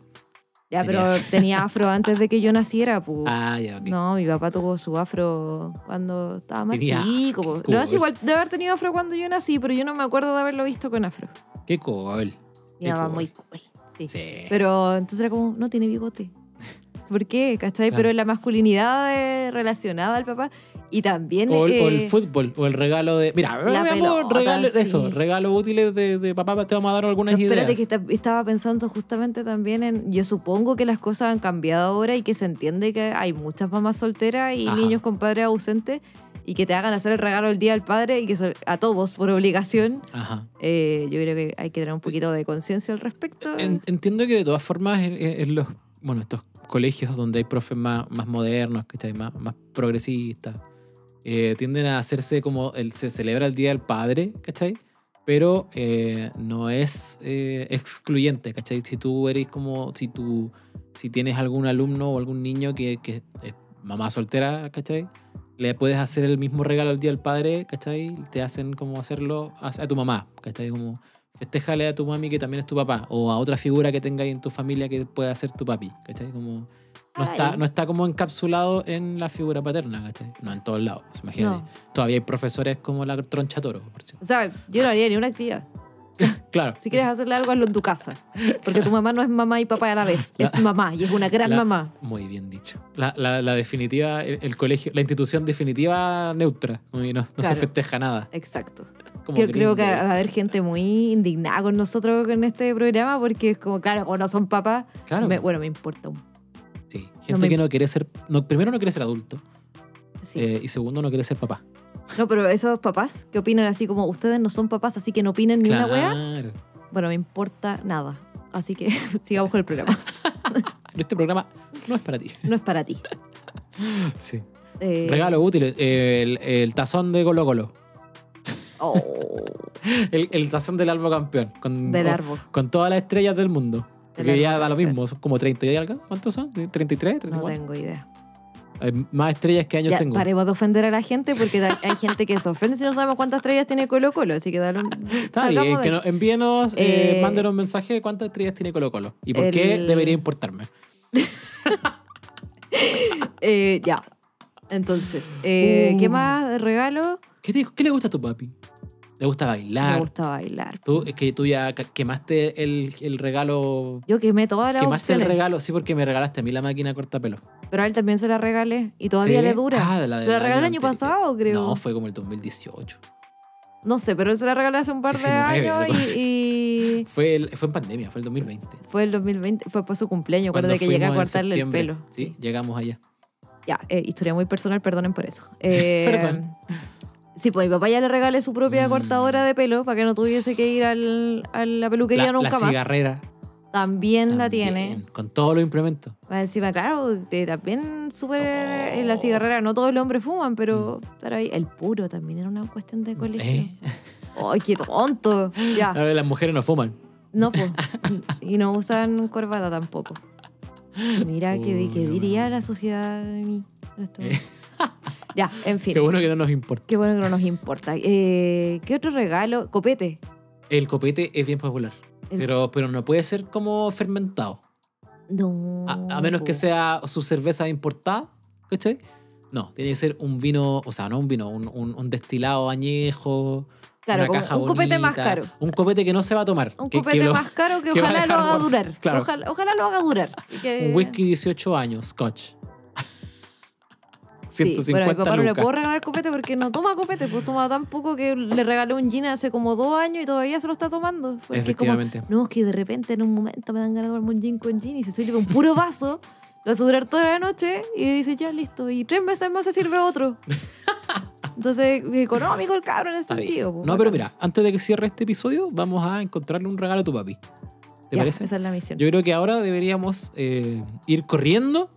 Ya, tenía. pero tenía afro antes de que yo naciera, pues. Ah, ya, ok. No, mi papá tuvo su afro cuando estaba más Tenía chico. qué No, es cool. igual de haber tenido afro cuando yo nací, pero yo no me acuerdo de haberlo visto con afro. Qué cool. Mi mamá cool. muy cool. Sí. Sí. Pero entonces era como, no tiene bigote. ¿Por qué? ¿Cachai? Claro. Pero la masculinidad eh, relacionada al papá. Y también. O, el- o el eh, fútbol, o el regalo de. Mira, La veamos pelota, regalo, sí. eso, regalos útiles de, de papá, te vamos a dar algunas No, espérate, ideas. que esta- estaba pensando justamente también en. Yo supongo que las cosas han cambiado ahora y que se entiende que hay muchas mamás solteras y Ajá. niños con padres ausentes y que te hagan hacer el regalo el día del padre y que son a todos por obligación. Ajá. Eh, yo creo que hay que tener un poquito de conciencia al respecto. En- entiendo que de todas formas, en, en- los. Bueno, estos colegios donde hay profes más, más modernos, ¿cachai? Más, más progresistas, eh, tienden a hacerse como. El, se celebra el Día del Padre, ¿cachai? Pero eh, no es eh, excluyente, ¿cachai? Si tú eres como. Si tú. Si tienes algún alumno o algún niño que, que es mamá soltera, ¿cachai? Le puedes hacer el mismo regalo al Día del Padre, ¿cachai? Te hacen como hacerlo a, a tu mamá, ¿cachai? Como festéjale a tu mami que también es tu papá, o a otra figura que tengáis en tu familia que pueda ser tu papi, ¿cachai? Como no está, Ay. no está como encapsulado en la figura paterna, ¿cachai? No en todos lados, imagínate. No. Todavía hay profesores como la troncha toro, por. O sea, yo no haría ni una actividad. Claro. Si quieres hacerle algo, hazlo en tu casa. Porque tu mamá no es mamá y papá a la vez. Es mamá y es una gran La- mamá. Muy bien dicho. La, la- definitiva, el, el colegio, la institución definitiva neutra. No, no Claro. se festeja nada. Exacto. Como Yo creo que va a haber gente muy indignada con nosotros en este programa porque es como, claro, o no son papás. Claro. me- bueno, me importa un Sí. Gente me- que no quiere ser. No, primero, no quiere ser adulto. Sí. eh, y segundo, no quiere ser papá. No, pero esos papás que opinan así como ustedes no son papás, así que no opinen ni una wea, Claro. bueno, me importa nada. Así que sigamos con el programa. Este programa no es para ti. No es para ti. Sí. Eh, Regalo útil. eh, El, el tazón de Colo Colo. oh, El, el tazón del Albo campeón. Con, del árbol. Con todas las estrellas del mundo. Del Porque ya da lo mismo. Son como 30 y algo. ¿Cuántos son? ¿33? No ¿34? tengo idea. Hay más estrellas que años Ya, tengo. paremos de ofender a la gente porque da- hay gente que se ofende si no sabemos cuántas estrellas tiene Colo Colo, así que dale un... Está bien, de que envíenos, eh, Eh, mándenos un mensaje de cuántas estrellas tiene Colo Colo. Y por qué debería importarme. Eh, ya. Entonces, ¿qué Uh. más de regalo? ¿Qué, te- qué le gusta a tu papi? ¿Le gusta Me bailar? gusta bailar. Tú, es que tú ya quemaste el, el regalo. Yo quemé todas las Quemaste el regalo, sí, porque me regalaste a mí la máquina cortapelo. Pero a él también se la regalé y todavía ¿Sí? le dura. Ah, de la se la regalé el año pasado, creo. No, No, fue como el 2018. sé, pero él se la regalé hace un par de 19, algo años y, y Fue, el- fue en pandemia, fue el 2020. fue el 2020, fue por su cumpleaños, Cuando acuérdate que llegué a cortarle el pelo. Sí, llegamos allá. Ya, eh, historia muy personal, perdonen por eso. Eh, perdón. Sí, pues mi papá ya le regalé su propia Mm. cortadora de pelo para que no tuviese que ir al, a la peluquería La, nunca la más. cigarrera. También, la tiene. Con todos los implementos. Encima, claro, también súper en la cigarrera. No todos los hombres fuman, pero, pero ahí, el puro también era una cuestión de colegio. Mm. ¿Eh? ¡Ay, qué tonto! Ya, ver, las mujeres no fuman. no, pues. Y no usan corbata tampoco. Mira, ¿qué, diría la sociedad de mí? momento? Ya, en fin. Qué bueno que no nos importa. Qué bueno que no nos importa. Eh, ¿Qué otro regalo? Copete. El copete es bien popular. Pero, pero no puede ser como fermentado. No. A, a menos que sea su cerveza importada, ¿cachai? No, tiene que ser un vino, o sea, no un vino, un, un- un destilado añejo. Claro, una como caja un copete más caro. Un copete que no se va a tomar. Un que- que copete lo- más caro que, ojalá lo haga durar. Claro. Ojalá, ojalá lo haga durar. Que- Un whisky 18 años, scotch. Sí, 150 pero a mi papá no le puedo regalar copete porque no toma copete, pues toma tan poco que le regalé un gin hace como dos años y todavía se lo está tomando. Porque es como, Efectivamente. no, es que de repente en un momento me dan ganas de tomarme un gin con gin y se sirve un puro vaso, lo hace durar toda la noche y dice, ya listo. Y tres meses más se sirve otro. Entonces, económico el cabrón en ese Está sentido. pues, No, pero mira, antes de que cierre este episodio, vamos a encontrarle un regalo a tu papi. ¿Te Ya, parece? Esa es la misión. Yo creo que ahora deberíamos eh, ir corriendo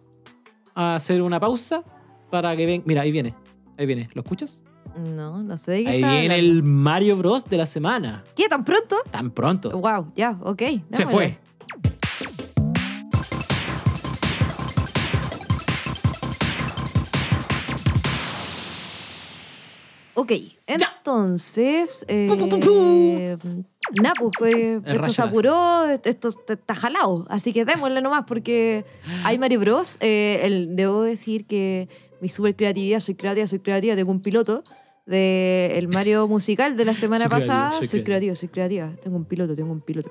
a hacer una pausa para que ven. Mira, ahí viene. Ahí viene. ¿Lo escuchas? No, no sé de qué Ahí está viene hablando. el Mario Bros. de la semana. ¿Qué? ¿Tan pronto? Tan pronto. Wow, ya, ok. Se dámelo. fue. Ok, entonces. Pu, pu, pu, Eh, nah, pues, pues, esto se apuró, esto está está jalado. Así que démosle nomás, porque hay Mario Bros. Eh, el- debo decir que mi super creatividad, soy creativa, soy creativa, tengo un piloto del Mario musical de la semana Soy creativa, pasada. soy soy creativa, soy creativa. Tengo un piloto, tengo un piloto.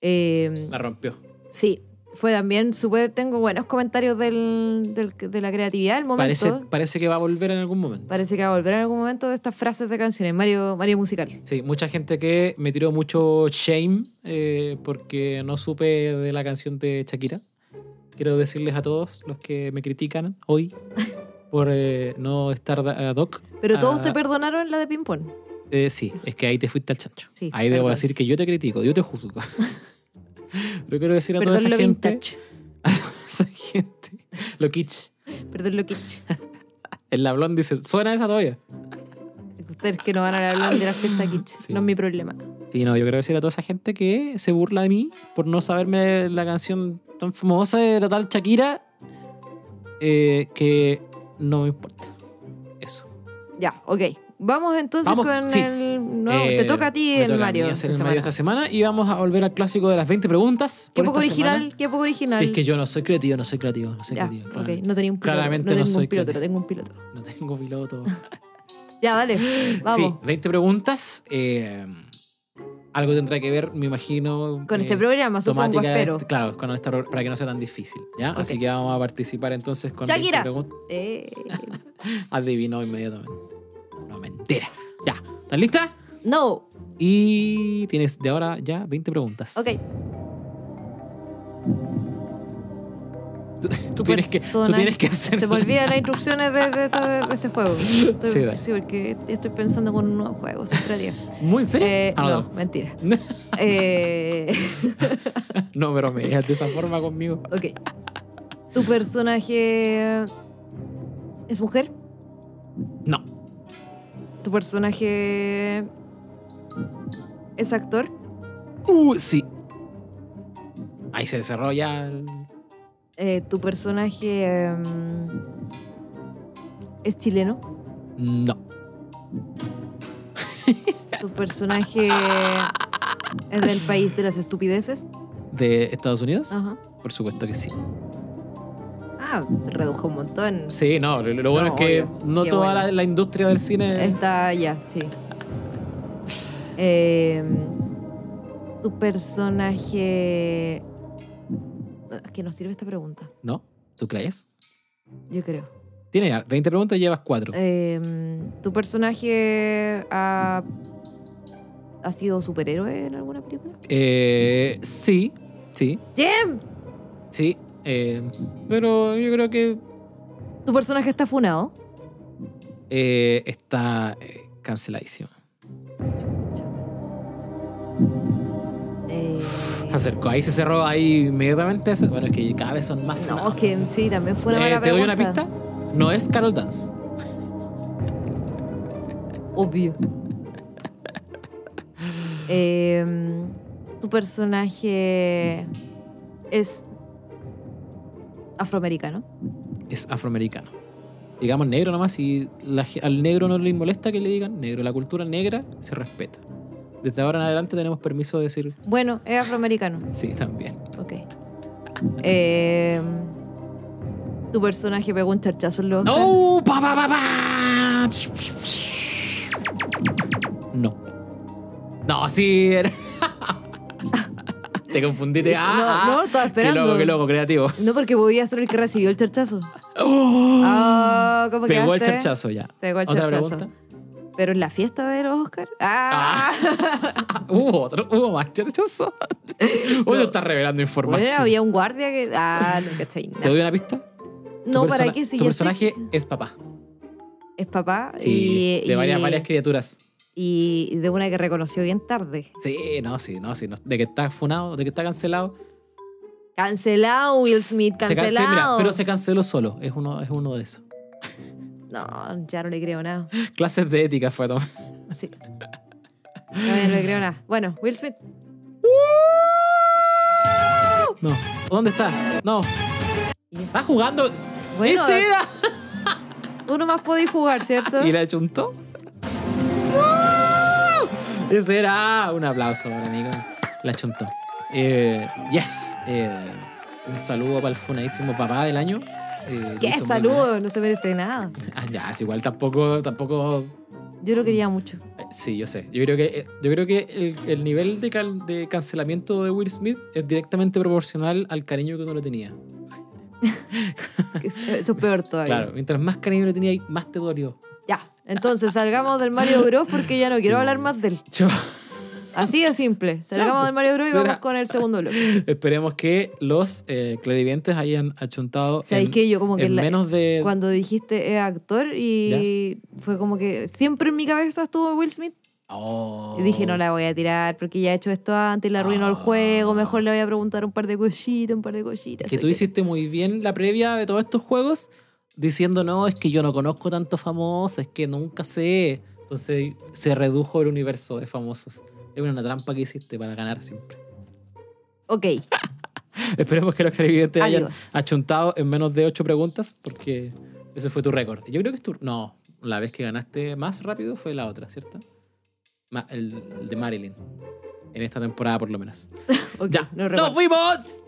Eh, La rompió. Sí, fue también súper. Tengo buenos comentarios del, del- de la creatividad del momento. Parece, Parece, parece que va a volver en algún momento. que va a volver en algún momento de estas frases de canciones. Mario, Mario musical. Sí, mucha gente que me tiró mucho shame eh, porque no supe de la canción de Shakira. Quiero decirles a todos los que me critican hoy por eh, no estar ad hoc. Pero todos Ah. te perdonaron la de ping-pong. Eh, sí, es que ahí te fuiste al chancho. Sí, ahí debo decir que yo te critico, yo te juzgo. Pero quiero decir a toda Perdón esa lo gente, vintage. a esa gente, lo kitsch. Perdón lo kitsch. El lablón dice, ¿suena esa todavía? Ustedes que no van a hablar de la fiesta kitsch. Sí. No es mi problema. Sí, no, yo quiero decir a toda esa gente que se burla de mí por no saberme la canción tan famosa de la tal Shakira, eh, que no me importa. Eso. Ya, ok. Vamos entonces Vamos, con sí. el. No, Eh, te toca a ti el toca a Mario. mí hacer esta el Mario esta semana y vamos a volver al clásico de las 20 preguntas. Qué poco original, semana. qué poco original. Si es que yo no soy creativo, no soy creativo, no soy Ya, creativo. ok. claramente. No tenía un piloto. Claramente no soy un piloto, tengo un piloto. No tengo piloto. Ya, dale. Vamos. Sí, 20 preguntas. eh, algo tendrá que ver, me imagino. Con eh, este programa, supongo, espero. Claro, con para que no sea tan difícil. ¿ya? Así que vamos a participar entonces con 20 Shakira. preguntas. Eh, Adivinó inmediatamente. No, mentira. Ya, ¿estás lista? no. Y tienes de ahora ya 20 preguntas. Ok. ¿Tú, tienes que, tú tienes que hacer. Se me olvidan las instrucciones de, de- de- de este juego. Estoy- Sí, sí, porque estoy pensando con un nuevo juego, siempre. ¿Muy en serio? Eh, Ah, no, mentira. Eh, no, pero me dejas de esa forma conmigo. ok. ¿Tu personaje es mujer? No. ¿Tu personaje es actor? Uh, sí. Ahí se desarrolla. el- Eh, ¿Tu personaje em, es chileno? No. ¿Tu personaje es del país de las estupideces? ¿De Estados Unidos? Ajá. Por supuesto que sí. Ah, redujo un montón. Sí, no, lo, lo bueno No, es que obvio. no Qué toda bueno. la, la industria del cine. Está ya, sí. Eh, tu personaje. Que nos sirve esta pregunta, ¿No? ¿Tú crees? yo creo. Tiene ya 20 preguntas y llevas 4. Eh, ¿Tu personaje ha, ha sido superhéroe en alguna película? Eh, sí, sí, ¡Jim! sí. eh, pero yo creo que ¿Tu personaje está funado? eh, está eh, canceladísimo. Se acercó, ahí se cerró ahí inmediatamente. Bueno, es que cada vez son más no, funados. que sí, también fue una Eh, ¿Te doy una pista? No es Carol Dance. Obvio. Em, tu personaje es afroamericano. Es afroamericano. Digamos negro nomás y la al negro no le molesta que le digan negro. La cultura negra se respeta. Desde ahora en adelante tenemos permiso de decir Bueno, es afroamericano. sí también. Ok. Em, tu personaje pegó un charchazo en los. ¡No! ¡Pa, pa, pa, pa! No. No, sí. era- Te confundiste. Ah, no, ah. no, estaba Qué esperando. loco, qué loco, creativo. No, porque podía ser el que recibió el charchazo. ¡Oh! Ah, ¿cómo Pegó el charchazo ya. Pegó el ¿Otra charchazo. pregunta? Pero en la fiesta de los Oscar. Ah. Ah, hubo otro, hubo más charchazo. Uy, te estás revelando información. Bueno, había un guardia que. Ah, no, que está ahí. ¿Te doy una pista? No, ¿para qué? Si Tu sé personaje es papá. es papá Sí, y, de varias, y- varias criaturas. y de una que reconoció bien tarde. Sí, no, sí, no, sí. no. De que está funado, de que está cancelado. Cancelado, Will Smith, Se cancelado. mira, pero se canceló solo. Es uno, es uno de esos. No, ya no le creo nada. Clases de ética fue a tomar. Sí. No, ya no le creo nada. Bueno, Will Smith. No. ¿Dónde está? No. Está jugando. Bueno, ¡Ese era! tú nomás podés jugar, ¿cierto? ¿Y la chuntó? Ese era. Un aplauso para amigo. La chuntó. Eh, yes. Eh, un saludo para el funadísimo papá del año. Eh, ¿Qué saludo? No se merece nada. Ah, ya, es igual tampoco, tampoco Yo lo quería mucho. Eh, Sí, yo sé. Yo creo que, eh, yo creo que el, el nivel de, cal- de cancelamiento de Will Smith es directamente proporcional al cariño que uno le tenía. Eso es peor todavía. Claro, mientras más cariño le tenía, más te dolió. Ya. Entonces, salgamos del Mario Bros. porque ya no quiero Sí. hablar más de él. Yo- Así de simple. Salgamos del Mario Bros. y vamos con el segundo bloque. esperemos que los eh, clarividentes hayan achuntado ¿Sabéis en, que yo como que en la- menos de... cuando dijiste actor y fue como que siempre en mi cabeza estuvo Will Smith Oh. y dije no la voy a tirar porque ya he hecho esto antes y le arruinó el Ah. juego mejor le voy a preguntar un par de cositas un par de cositas Que tú Así hiciste muy bien la previa de todos estos juegos diciendo, no, es que yo no conozco tantos famosos, es que nunca sé. Entonces se redujo el universo de famosos. Es una trampa que hiciste para ganar siempre. ok Esperemos que los clarividentes hayan achuntado en menos de ocho preguntas, porque ese fue tu récord. Yo creo que es tu. No, la vez que ganaste más rápido fue la otra, ¿cierto? Ma- El, el de Marilyn. En esta temporada, por lo menos. ¡Ya! no ¡Nos fuimos!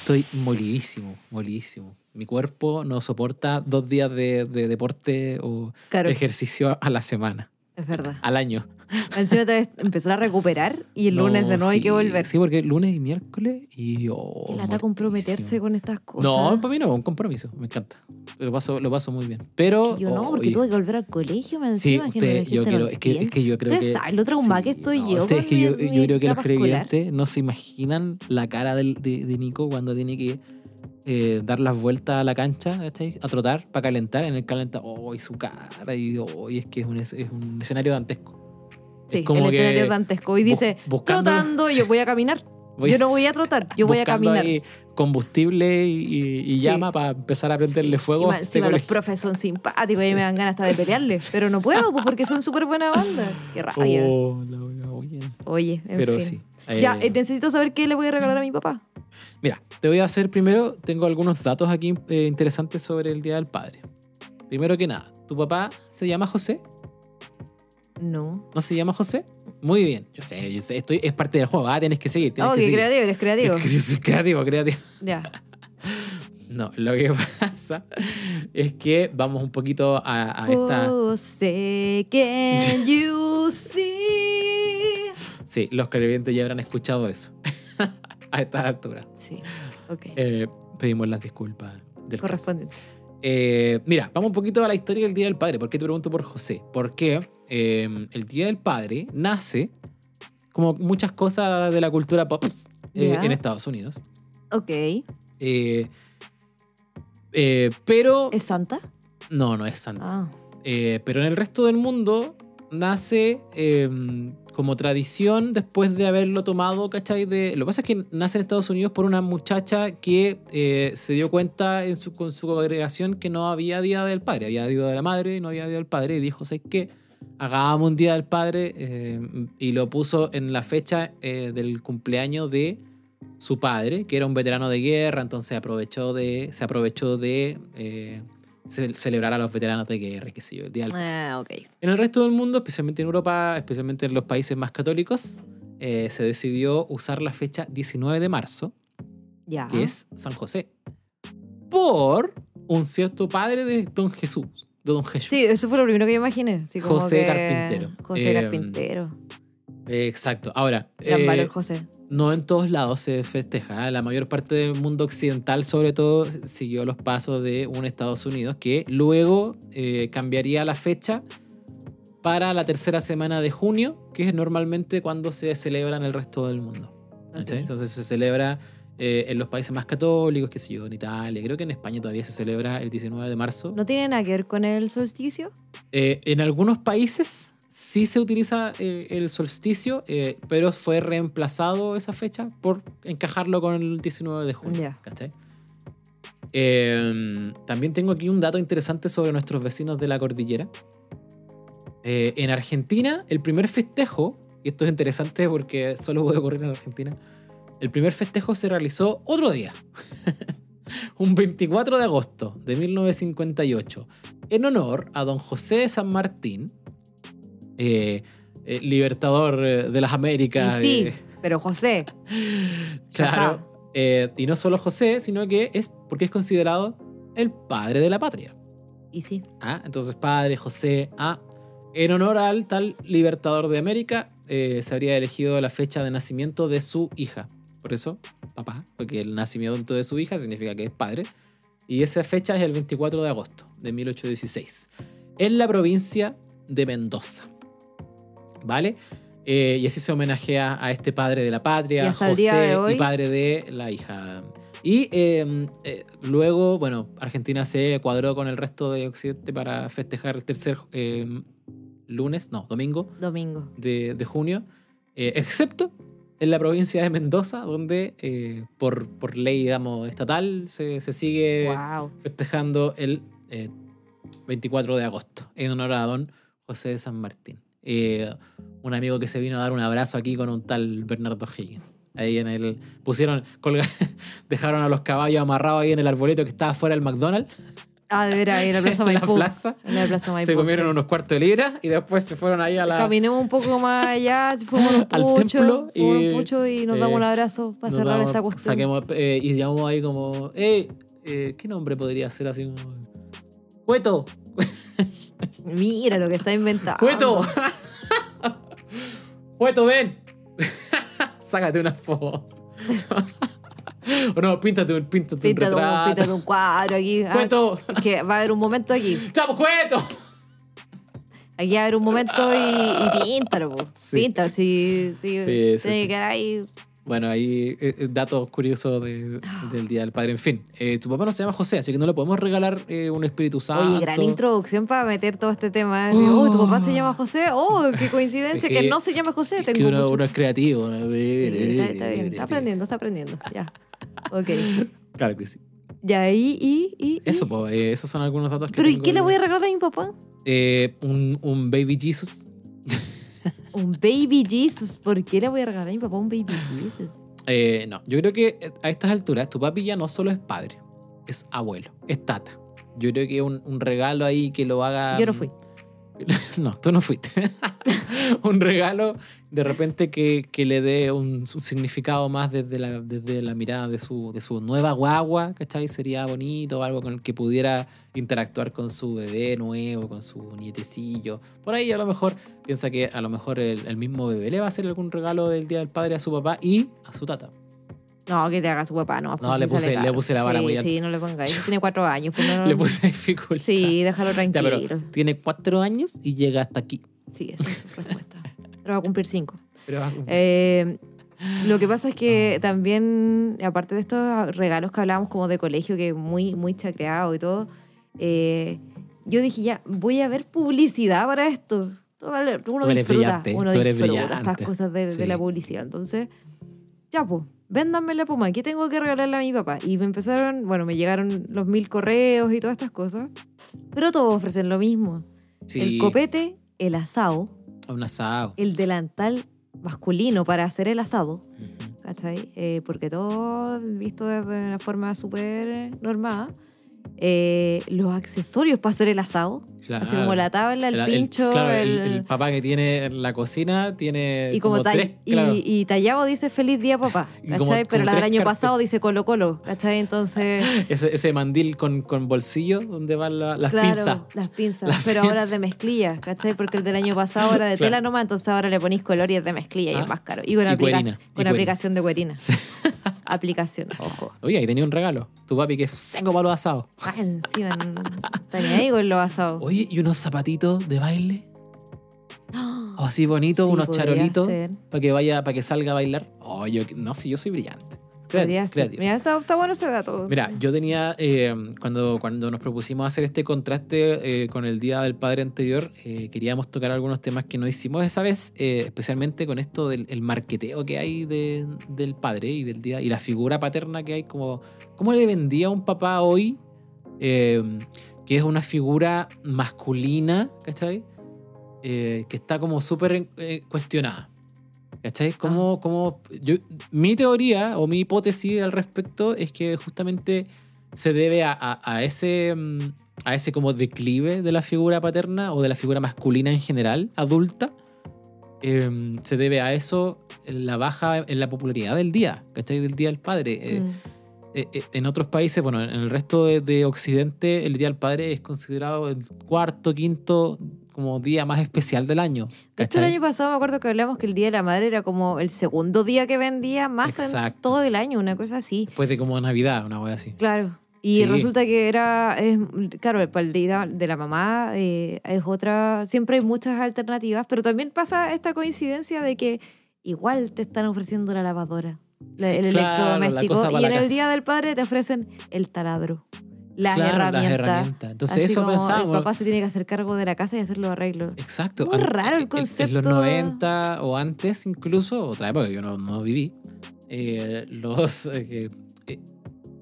Estoy molidísimo, molidísimo. Mi cuerpo no soporta dos días de, de deporte o Claro. ejercicio a la semana. Es verdad. al año. Encima te empezar a recuperar y el lunes de nuevo hay sí, que volver. Sí, porque lunes y miércoles y. Oh, Qué lata comprometerse con estas cosas. No, para mí no, un compromiso. Me encanta. Lo paso, lo paso muy bien. Pero. Yo no, porque oh, tuve que volver al colegio, me Sí, encima. que usted, yo quiero, es que, es que yo creo Ustedes que. saben lo traumada que estoy no, yo usted, es con que yo, mi- yo mi creo que los creyentes no se imaginan la cara del- de, de Nico cuando tiene que eh, dar las vueltas a la cancha, ¿cachai? a trotar para calentar. En el calenta, oh, y su cara, y, oh, y es que es un, es un escenario dantesco. Sí, es como el que escenario dantesco. Y dice, trotando, yo voy a caminar. Voy- yo no voy a trotar, yo voy a caminar. ahí combustible y, y- y Sí. llama para empezar a prenderle fuego. este encima los profes son simpáticos y me dan ganas hasta de pelearles, pero no puedo pues, porque son súper buena onda. Qué rabia. Oh, la oye. Oye, en Pero fin. sí. Ya, eh, eh, necesito saber qué le voy a regalar a mi papá. Mira, te voy a hacer primero, tengo algunos datos aquí eh, interesantes sobre el Día del Padre. Primero que nada, ¿tu papá se llama José? No. ¿No se llama José? Muy bien, yo sé, yo sé, estoy, es parte del juego, ah, tienes que seguir. Tienes Oh, que qué seguir. creativo, eres creativo. Es que yo soy creativo, creativo. Ya. No, lo que pasa es que vamos un poquito a, a esta... José, can you see? Sí, los televidentes ya habrán escuchado eso a estas alturas. Sí, ok. Eh, pedimos las disculpas del caso. Correspondiente. Eh, mira, vamos un poquito a la historia del Día del Padre. ¿Por qué te pregunto por José? Porque eh, el Día del Padre nace, como muchas cosas de la cultura pop Ya. en Estados Unidos. Ok. Eh, eh, pero ¿Es Santa? no, no es Santa. Ah. Pero en el resto del mundo nace eh, como tradición después de haberlo tomado, ¿cachai? De, lo que pasa es que nace en Estados Unidos por una muchacha que eh, se dio cuenta en su, con su congregación que no había Día del Padre, había Día de la Madre y no había Día del Padre, y dijo, ¿sabes qué? Hagamos un Día del Padre eh, y lo puso en la fecha eh, del cumpleaños de su padre, que era un veterano de guerra, entonces aprovechó de, se aprovechó de ce- celebrar a los veteranos de guerra, qué sé yo, el Día del Ah, ok. en el resto del mundo, especialmente en Europa, especialmente en los países más católicos, eh, se decidió usar la fecha 19 de marzo, Ya. que es San José, por un cierto padre de Don Jesús, de Don Jesús. Sí, eso fue lo primero que yo imaginé. así como José que- Carpintero. José Eh, Carpintero. Eh, exacto. Ahora, Gran eh, valor, José. no en todos lados se festeja. ¿eh? La mayor parte del mundo occidental, sobre todo, siguió los pasos de un Estados Unidos que luego cambiaría la fecha para la tercera semana de junio, que es normalmente cuando se celebra en el resto del mundo. Entonces se celebra eh, en los países más católicos, qué sé yo, en Italia. Creo que en España todavía se celebra el 19 de marzo. ¿No tiene nada que ver con el solsticio? Eh, en algunos países sí se utiliza eh, el solsticio, eh, pero fue reemplazado esa fecha por encajarlo con el 19 de junio. ¿cachai? Eh, también tengo aquí un dato interesante sobre nuestros vecinos de la cordillera. Eh, en Argentina, el primer festejo, y esto es interesante porque solo puede ocurrir en Argentina, el primer festejo se realizó otro día, un 24 de agosto de 1958, en honor a don José de San Martín, eh, eh, libertador eh, de las Américas. Y sí, eh, pero José. claro. y no solo José, sino que es porque es considerado el padre de la patria. Y sí. Ah, entonces padre José A. En honor al tal libertador de América, se habría elegido la fecha de nacimiento de su hija. Por eso, papá, porque el nacimiento de su hija significa que es padre. Y esa fecha es el 24 de agosto de 1816, en la provincia de Mendoza. ¿Vale? Eh, y así se homenajea a este padre de la patria, José, y padre de la hija. Y eh, eh, luego, bueno, Argentina se cuadró con el resto de Occidente para festejar el tercer eh, lunes, no, domingo Domingo. de, de junio, eh, excepto en la provincia de Mendoza, donde por, por ley, digamos, estatal, se, se sigue wow. festejando el eh, 24 de agosto, en honor a don José de San Martín. Eh, un amigo que se vino a dar un abrazo aquí con un tal Bernardo Higgins. Ahí en el. Pusieron. colga- dejaron a los caballos amarrados ahí en el arbolito que estaba fuera del McDonald's. Ah, de veras, ahí en la Plaza en la Maipú. plaza. En la Plaza Maipú. Se comieron sí. unos cuartos de libra y después se fueron ahí a la. Caminemos un poco más allá, fuimos un Al pucho, templo y, un pucho y nos damos eh, un abrazo para cerrar damos- esta cuestión. Saquemos, eh, y llamamos ahí como. Eh, eh, ¿Qué nombre podría ser así. ¡Cueto! Mira lo que está inventando. ¡Jueto! ¡Jueto, ven! Sácate una foto. o no, píntate, un- píntate un Píntate un, retrato. píntate un cuadro aquí. Ah, ¡Cueto! que va a haber un momento aquí. ¡Chamo, cueto! Aquí va a haber un momento y, y píntalo, po. Sí. Píntalo, si, si Sí, sí, tiene sí. que quedar ahí. Bueno, ahí eh, eh, datos curiosos de- del Día del Padre. En fin, eh, tu papá no se llama José, así que no le podemos regalar eh, un Espíritu Santo. Oye, gran introducción para meter todo este tema. Oh. Oh, tu papá se llama José. Oh, qué coincidencia Es que, que- no se llama José. Es Tengo que uno, es creativo. Sí, está, está bien, está aprendiendo, está aprendiendo. Ya. Ok. Claro que sí. Ya, y, y, y. Eso, pues, eh, esos son algunos datos que ¿Pero y qué le voy a regalar a mi papá? Eh, un, un Baby Jesus. Un baby Jesus. ¿Por qué le voy a regalar a mi papá un baby Jesus? Eh, no, yo creo que a estas alturas tu papi ya no solo es padre, es abuelo, es tata. Yo creo que un, un regalo ahí que lo haga... Yo no fui. No, tú no fuiste. un regalo de repente que, que le dé un, significado más desde la, desde la mirada de su, de su nueva guagua, ¿cachai? Sería bonito, algo con el que pudiera interactuar con su bebé nuevo, con su nietecillo. Por ahí a lo mejor piensa que a lo mejor el, el mismo bebé le va a hacer algún regalo del Día del Padre a su papá y a su tata. No, que te haga su papá, no. No, le puse- le puse la vara sí, muy alta. Sí, no le pongáis. Tiene cuatro años. Pues no, Le puse dificultad. Sí, déjalo Ya, tranquilo. pero tiene cuatro años y llega hasta aquí. Sí, esa es su respuesta. Pero va a cumplir cinco. Pero, Eh, lo que pasa es que también, aparte de estos regalos que hablábamos como de colegio, que muy, muy chacreado y todo, eh, yo dije ya, voy a ver publicidad para esto. Uno Tú eres disfruta, brillante, uno tú eres disfruta estas brillante. cosas de, de Sí. la publicidad. Entonces, ya pues, véndanme la puma, ¿qué tengo que regalarle a mi papá? Y me empezaron, bueno, me llegaron los mil correos y todas estas cosas, pero todos ofrecen lo mismo. sí, El copete, el asado, un asado. el delantal masculino para hacer el asado. ¿cachai? Eh, porque todo visto desde una forma súper normada. Eh, los accesorios para hacer el asado, Claro. así como la tabla, el, El- el- pincho, claro, el, el- el papá que tiene la cocina tiene y como, como tall- tres, claro. y, y tallado dice feliz día papá, Y como- ¿cachai? como Pero la del tres año carpet- pasado dice colo colo, ¿cachai? Entonces, ese, ese mandil con, con bolsillo donde van la- las claro, pinzas. las pinzas, Las pero ahora es de mezclilla, ¿cachai? Porque el del año pasado era de tela nomás, entonces ahora le ponís color y es de mezclilla y Ah. es más caro. Y con, Y aplica- cuerina, y con cuerina. aplicación de cuerina. Sí. Aplicación, ojo. Oye, ahí tenía un regalo. Tu papi que es seco para los asados. Ah, encima, no- está ni ahí con lo asado. Oye, ¿y unos zapatitos de baile? ¡Ah! O así bonitos, Sí, unos podría charolitos ser. para que vaya, para que salga a bailar. Oh, yo, no, sí, yo soy brillante. Podría ser. Mira, está, está bueno ese dato. Mira, yo tenía, eh, cuando, cuando nos propusimos hacer este contraste eh, con el Día del Padre anterior, eh, queríamos tocar algunos temas que no hicimos esa vez, eh, especialmente con esto del el marqueteo que hay de- del padre y del día y la figura paterna que hay, como cómo le vendía a un papá hoy, eh, que es una figura masculina, ¿cachai? Eh, que está como súper cuestionada. ¿Cachai? Como, como yo, mi teoría o mi hipótesis al respecto es que justamente se debe a, a- a ese, mm, a ese como declive de la figura paterna o de la figura masculina en general, adulta. Eh, se debe a eso la baja en la popularidad del día, ¿cachai? Del Día del Padre. Eh, Mm. eh, eh, en otros países, bueno, en el resto de, de Occidente, el Día del Padre es considerado el cuarto, quinto como día más especial del año. De hecho, el año pasado me acuerdo que hablamos que el Día de la Madre era como el segundo día que vendía más en Exacto. todo el año, una cosa así. Después de como Navidad, una wea así. Claro. Y Sí. resulta que era, es, claro, para el día de la mamá eh, es otra, siempre hay muchas alternativas, pero también pasa esta coincidencia de que igual te están ofreciendo la lavadora, la- Sí, el claro, la electrodoméstico, cosa para y la en el casa. Día del Padre te ofrecen el taladro, las Claro, herramientas. Las herramientas. Entonces Así eso como pensábamos. El papá se tiene que hacer cargo de la casa y hacer los arreglos. Exacto. Muy raro el en- En, concepto. los 90 o antes incluso, otra época que yo no, no viví, eh, los... eh, eh,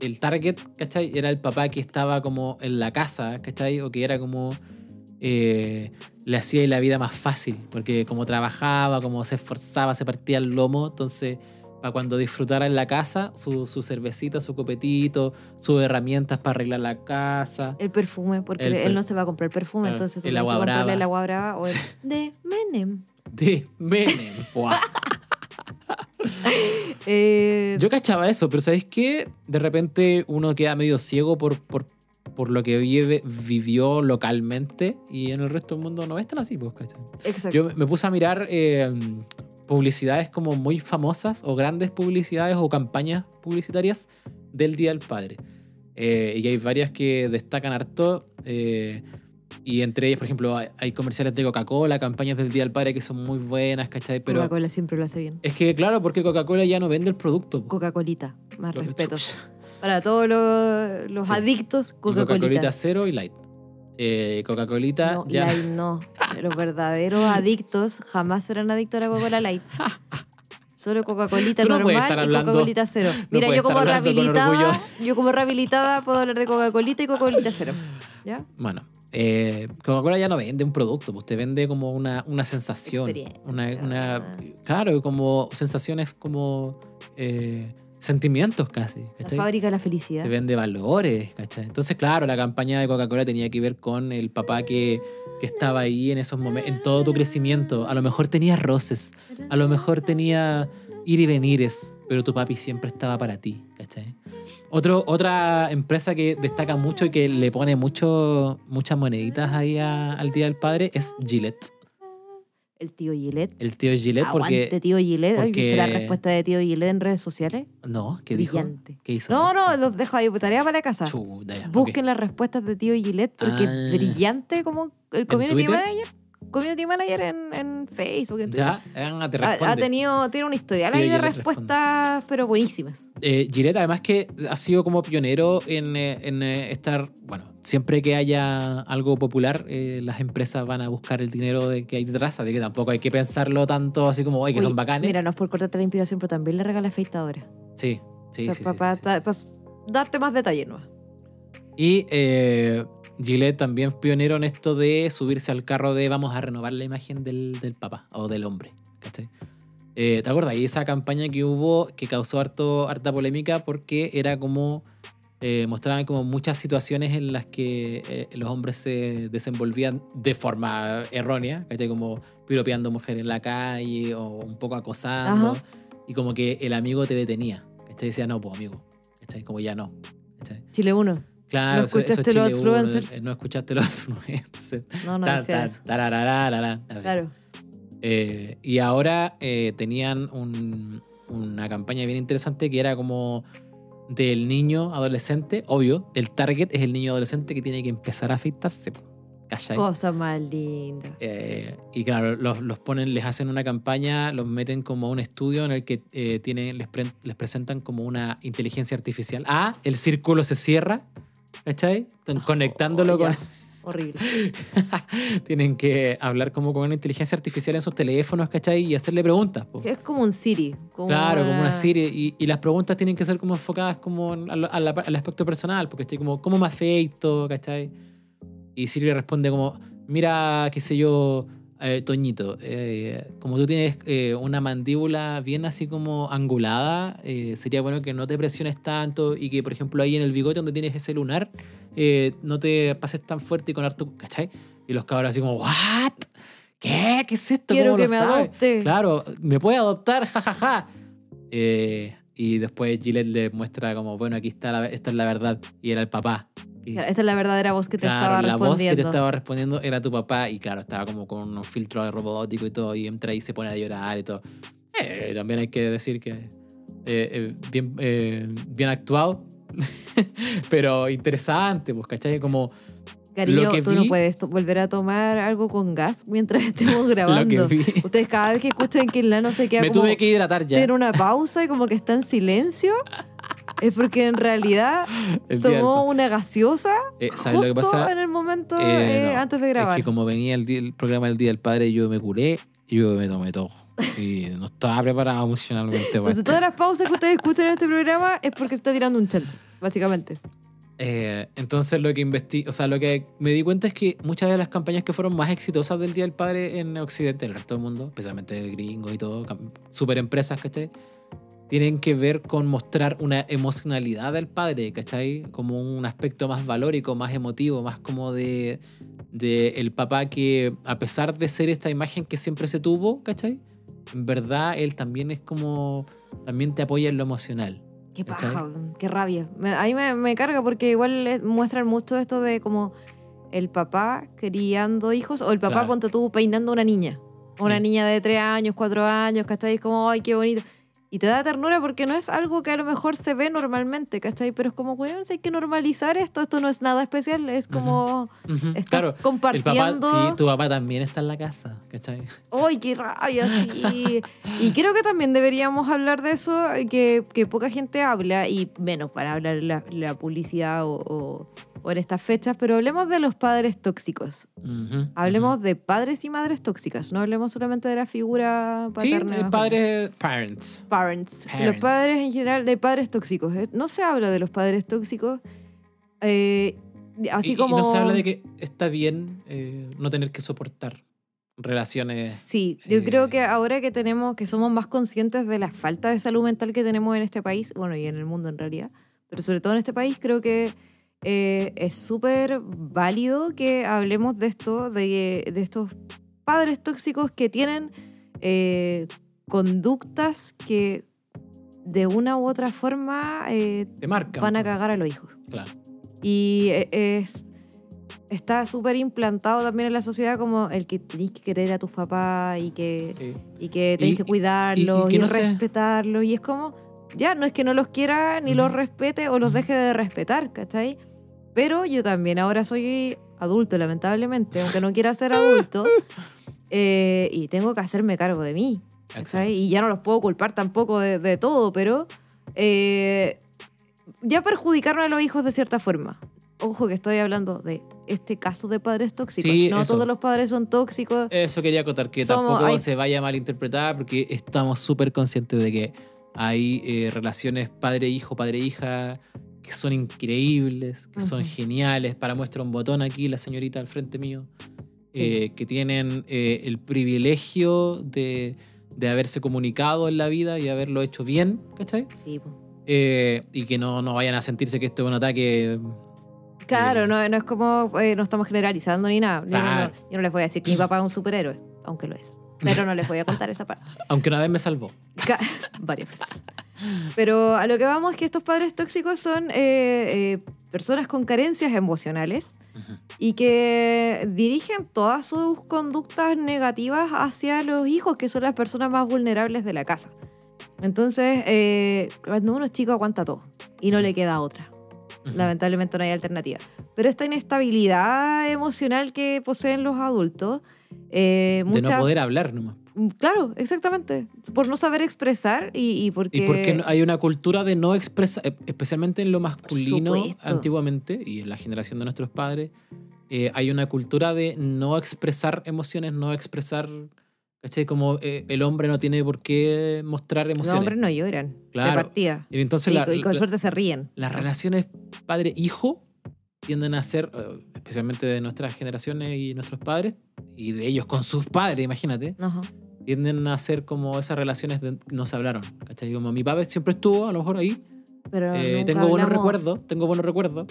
el target, ¿cachai? Era el papá que estaba como en la casa, ¿cachai? O que era como... eh, le hacía la vida más fácil, porque como trabajaba, como se esforzaba, se partía el lomo, entonces para cuando disfrutara en la casa, su, su cervecita, su copetito, sus herramientas para arreglar la casa. El perfume, porque El él no se va a comprar perfume, Claro, entonces tú el tienes que agua comprarle brava. el agua brava o el de Menem. De Menem. Guau. Eh, Yo cachaba eso, pero ¿sabéis qué? De repente uno queda medio ciego por, por, por lo que vive, vivió localmente y en el resto del mundo no es tan así, pues, ¿cachai? Exacto. Yo me puse a mirar eh, publicidades como muy famosas o grandes publicidades o campañas publicitarias del Día del Padre. Eh, y hay varias que destacan harto. eh, y entre ellas, por ejemplo, hay, hay comerciales de Coca-Cola, campañas del Día del Padre que son muy buenas, ¿cachai? Pero Coca-Cola siempre lo hace bien. es que, claro, porque Coca-Cola ya no vende el producto. Coca-Colita, más respeto. Para todos los, los Sí. adictos, Coca-Colita Coca-Colita. cero y light. Eh, Coca-Colita No, ya. Light no. Los verdaderos adictos jamás serán adictos a la Coca-Cola Light. Solo Coca-Colita no normal y Coca-Colita cero. Mira, puedes yo como rehabilitada, yo como rehabilitada puedo hablar de Coca-Colita y Coca-Colita cero. ¿Ya? Bueno, eh, Coca-Cola ya no vende un producto, pues te vende como una, una sensación. Una, una- claro, como sensaciones como eh, sentimientos casi. La ¿cachai? fábrica de la felicidad. Te vende valores, ¿cachai? Entonces, claro, la campaña de Coca-Cola tenía que ver con el papá que, que estaba ahí en esos momentos, en todo tu crecimiento. A lo mejor tenía roces, a lo mejor tenía ir y venires, pero tu papi siempre estaba para ti, ¿cachai? Otro, otra empresa que destaca mucho y que le pone mucho, muchas moneditas ahí a- al Día del Padre es Gillette. El tío Gillette. El tío Gillette, Aguante, porque... tío Gillette. ¿Has porque- visto la respuesta de tío Gillette en redes sociales? No, ¿qué dijo? Brillante. ¿Qué hizo? No, no, los dejo ahí, tarea para la casa. Ok. Busquen las respuestas de tío Gillette porque Ah. es brillante como el community manager. Community manager en, en Facebook. en Ya, te. Ha, tenido, tiene un historial ahí de respuestas, pero buenísimas. Eh, Gillette, además que ha sido como pionero en, eh, en, eh, estar, bueno, siempre que haya algo popular, eh, las empresas van a buscar el dinero de que hay detrás, así que tampoco hay que pensarlo tanto así como, oye, que Uy, son bacanes. Mira, no es por cortarte la inspiración, pero también le regala afeitadora. Sí, sí, sí. sí, Para sí, darte más detalle, ¿no? Y eh, Gillette también pionero en esto de subirse al carro de vamos a renovar la imagen del, del papá o del hombre. ¿cachai? Eh, ¿Te acuerdas? Y esa campaña que hubo que causó harto, harta polémica porque era como. eh, mostraban como muchas situaciones en las que eh, los hombres se desenvolvían de forma errónea, ¿cachai? Como piropeando mujeres en la calle o un poco acosando. Ajá. Y como que el amigo te detenía. ¿cachai? Decía, no, pues amigo. ¿cachai? Como ya no. ¿cachai? Chile 1. Claro, ¿No eso- eso es escuchaste los influencers? eh, No escuchaste los influencers. No, no eso. tararararara, así. Claro. Eh, y ahora eh, tenían un- una campaña bien interesante que era como del niño adolescente, obvio, el target es el niño adolescente que tiene que empezar a afeitarse. ¿Cachai? Cosa más linda. Eh, y claro, los, los ponen, les hacen una campaña, los meten como a un estudio en el que tienen, les, pre- les presentan como una inteligencia artificial. Ah, el círculo se cierra, ¿cachai? Están conectándolo Oh, con... Horrible. tienen que hablar como con una inteligencia artificial en sus teléfonos, ¿cachai? Y hacerle preguntas. po. Es como un Siri. Como Claro, como una serie. Y, y las preguntas tienen que ser como enfocadas como al aspecto personal, porque estoy como, ¿cómo me afecto? ¿Cachai? Y Siri responde como, mira, qué sé yo, eh, Toñito, eh, como tú tienes eh, una mandíbula bien así como angulada, eh, sería bueno que no te presiones tanto y que, por ejemplo, ahí en el bigote donde tienes ese lunar, no te pases tan fuerte y con harto, ¿cachai? Y los cabros así como, ¿what? ¿Qué? ¿Qué es esto? Quiero ¿Cómo que lo me sabe? adopte. Claro, me puede adoptar, jajaja. Eh, y después Gillette le muestra como, bueno, aquí está la, esta es la verdad. Y era el papá. Claro, Esta es la verdadera voz que te claro, estaba la voz que respondiendo. te estaba respondiendo era tu papá. Y claro, estaba como con un filtro robótico y todo. Y entra y se pone a llorar y todo. Eh, también hay que decir que eh, eh, bien, eh, bien actuado. Pero interesante, pues, ¿cachai? Como Cariño, lo que tú no vi- puedes to- volver a tomar algo con gas mientras estemos grabando. lo que vi. Ustedes cada vez que escuchan que el nano se queda Me como tuve que hidratar ya. tiene una pausa y como que está en silencio, es porque en realidad tomó pa- una gaseosa Eh, ¿Sabes lo que justo pasa? en el momento Eh, eh, no. antes de Es grabar. que como venía el, día- el programa del Día del Padre, yo me curé y yo me tomé todo. Y no estaba preparado emocionalmente para Entonces esto. todas las pausas que ustedes escuchan en este programa es porque está tirando un chante, básicamente. Eh, entonces lo que investi o sea, lo que me di cuenta es que muchas de las campañas que fueron más exitosas del Día del Padre en Occidente, en el resto del mundo, especialmente gringos y todo, super empresas, ¿cachai? Tienen que ver con mostrar una emocionalidad del padre, ¿cachai? Como un aspecto más valórico, más emotivo, más como de, de el papá que, a pesar de ser esta imagen que siempre se tuvo, ¿cachai? En verdad, él también es como, también te apoya en lo emocional. Qué paja, qué rabia. A mí me, me carga porque igual muestran mucho esto de como el papá criando hijos o el papá, Claro. ponte tú, peinando a una niña. Una Sí. niña de tres años, cuatro años, ¿cachai? Como, ay, qué bonito. Y te da ternura porque no es algo que a lo mejor se ve normalmente, ¿cachai? Pero es como, weón, si hay que normalizar esto, esto no es nada especial, es como, Ujú, estás Claro, el papá, compartiendo... sí, tu papá también está en la casa, ¿cachai? ¡Ay, qué rabia! Sí. y creo que también deberíamos hablar de eso, que, que poca gente habla, y menos para hablar la, la publicidad o, o- o en estas fechas, pero hablemos de los padres tóxicos. Ujú, Hablemos de padres y madres tóxicas, no hablemos solamente de la figura ujú. Sí, paterna. eh, padres, parents. Parents. Los padres en general, de padres tóxicos. Eh, No se habla de los padres tóxicos. eh, así y, y como. no se habla de que está bien eh, no tener que soportar relaciones. Sí, yo eh, creo que ahora que tenemos, que somos más conscientes de la falta de salud mental que tenemos en este país, bueno, y en el mundo en realidad, pero sobre todo en este país, creo que eh, es súper válido que hablemos de esto, de, de estos padres tóxicos que tienen eh, conductas que de una u otra forma eh, Te marcan. van a cagar a los hijos. Claro. Y e- es, está súper implantado también en la sociedad como el que tenés que querer a tus papás y que, sí. y que tenés Y- que cuidarlos y- y, y que no sé- respetarlos. Y es como, ya, no es que no los quiera ni los respete o los deje de respetar, ¿cachai? Pero yo también ahora soy adulto, lamentablemente, aunque no quiera ser adulto. eh, y tengo que hacerme cargo de mí. Y ya no los puedo culpar tampoco de, de todo, pero eh, ya perjudicaron a los hijos de cierta forma. Ojo que estoy hablando de este caso de padres tóxicos. Sí, no eso. todos los padres son tóxicos. Eso quería acotar, que Somos- tampoco hay- se vaya a malinterpretar, porque estamos súper conscientes de que hay eh, relaciones padre-hijo, padre-hija, que son increíbles, que son geniales. Para muestra un botón aquí, la señorita al frente mío, Sí. eh, que tienen eh, el privilegio de, de haberse comunicado en la vida y haberlo hecho bien, ¿cachai? Sí. Eh, y que no, no vayan a sentirse que esto es un ataque. Claro, Eh, no, no es como, eh, no estamos generalizando ni nada. Yo no- Claro. no, yo no les voy a decir que mi papá es un superhéroe, aunque lo es. Pero no les voy a contar esa parte. Aunque una vez me salvó. Varias veces. Pero a lo que vamos es que estos padres tóxicos son eh, eh, personas con carencias emocionales Ujú. y que dirigen todas sus conductas negativas hacia los hijos, que son las personas más vulnerables de la casa. Entonces, eh, cuando uno es chico aguanta todo y no le queda otra. Lamentablemente no hay alternativa. Pero esta inestabilidad emocional que poseen los adultos, eh, De no poder hablar nomás. Mm, Claro, exactamente. Por no saber expresar y, y porque... Y porque hay una cultura de no expresar, eh, especialmente en lo masculino antiguamente y en la generación de nuestros padres, eh, hay una cultura de no expresar emociones, no expresar, ¿cachai? Como eh, el hombre no tiene por qué mostrar los emociones. hombres no lloran de Claro. partida. Y entonces Y, la- y con la- suerte se ríen. las relaciones padre-hijo tienden a ser, eh, especialmente de nuestras generaciones y nuestros padres, y de ellos con sus padres, imagínate, Ajá. tienden a ser como esas relaciones de no se hablaron, ¿cachai? Como mi papá siempre estuvo, a lo mejor ahí, Pero Eh, tengo buenos hablamos- recuerdos, tengo buenos recuerdos,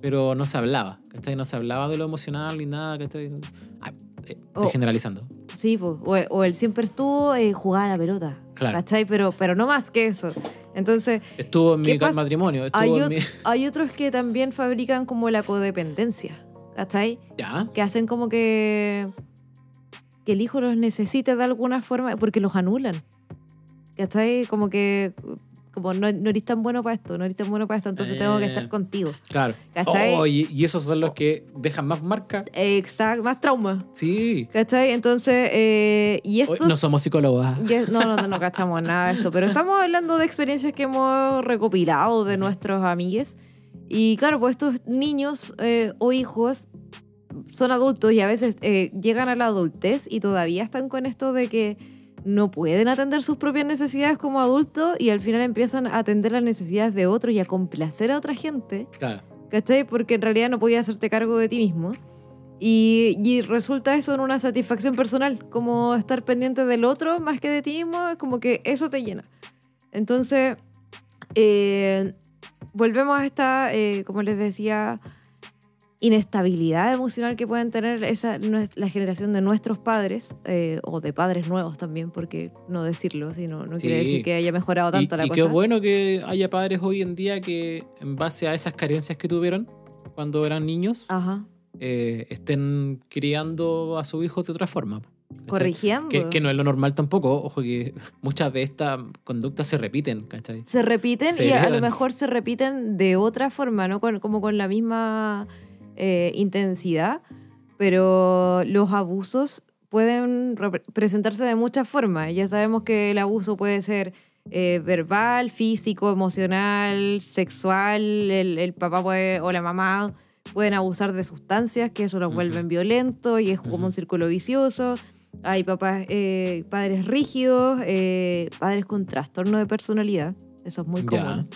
pero no se hablaba, ¿cachai? No se hablaba de lo emocional ni nada, ¿cachai? Ah, eh, estoy Oh. generalizando. Sí, pues. O, o él siempre estuvo eh, jugaba a la pelota. Claro. ¿Cachai? Pero, pero no más que eso. Entonces, Estuvo en ¿Qué mi pasa? matrimonio, estuvo hay, en ot- mi... hay otros que también fabrican como la codependencia. ¿Cachai? Ya, Que hacen como que. que el hijo los necesite de alguna forma porque los anulan. ¿Cachai? Como que. Como no, no eres tan bueno para esto, no eres tan bueno para esto, entonces tengo que Eh. estar contigo. claro. ¿Cachai? Oh, y, y esos son los que dejan más marca. Exacto, más trauma. Sí. ¿Cachai? Entonces, eh, y Hoy estos... no somos psicólogos. ah. Ya- No, no, no cachamos nada de esto, pero estamos hablando de experiencias que hemos recopilado de nuestros amigues. Y claro, pues estos niños eh, o hijos son adultos y a veces eh, llegan a la adultez y todavía están con esto de que no pueden atender sus propias necesidades como adultos y al final empiezan a atender las necesidades de otros y a complacer a otra gente. Claro. ¿cachai? Porque en realidad no podías hacerte cargo de ti mismo. Y, y resulta eso en una satisfacción personal, como estar pendiente del otro más que de ti mismo, como que eso te llena. Entonces, eh, volvemos a esta, eh, como les decía, inestabilidad emocional que pueden tener esa, la generación de nuestros padres, eh, o de padres nuevos también, porque no decirlo, sino no quiere decir que haya mejorado Y, tanto la y cosa. qué bueno que haya padres hoy en día que, en base a esas carencias que tuvieron cuando eran niños, Ajá. eh, estén criando a sus hijos de otra forma. Corrigiendo. Que, que no es lo normal tampoco. Ojo que muchas de estas conductas se repiten, ¿cachai? se repiten Se y a, a lo mejor se repiten de otra forma, no con- como con la misma eh, intensidad, pero los abusos pueden presentarse de muchas formas. Ya sabemos que el abuso puede ser eh, verbal, físico, emocional, sexual, el, el papá puede, o la mamá pueden abusar de sustancias, que eso los vuelven violentos y es como un círculo vicioso. Hay papás, eh, padres rígidos, eh, padres con trastorno de personalidad. Eso es muy común.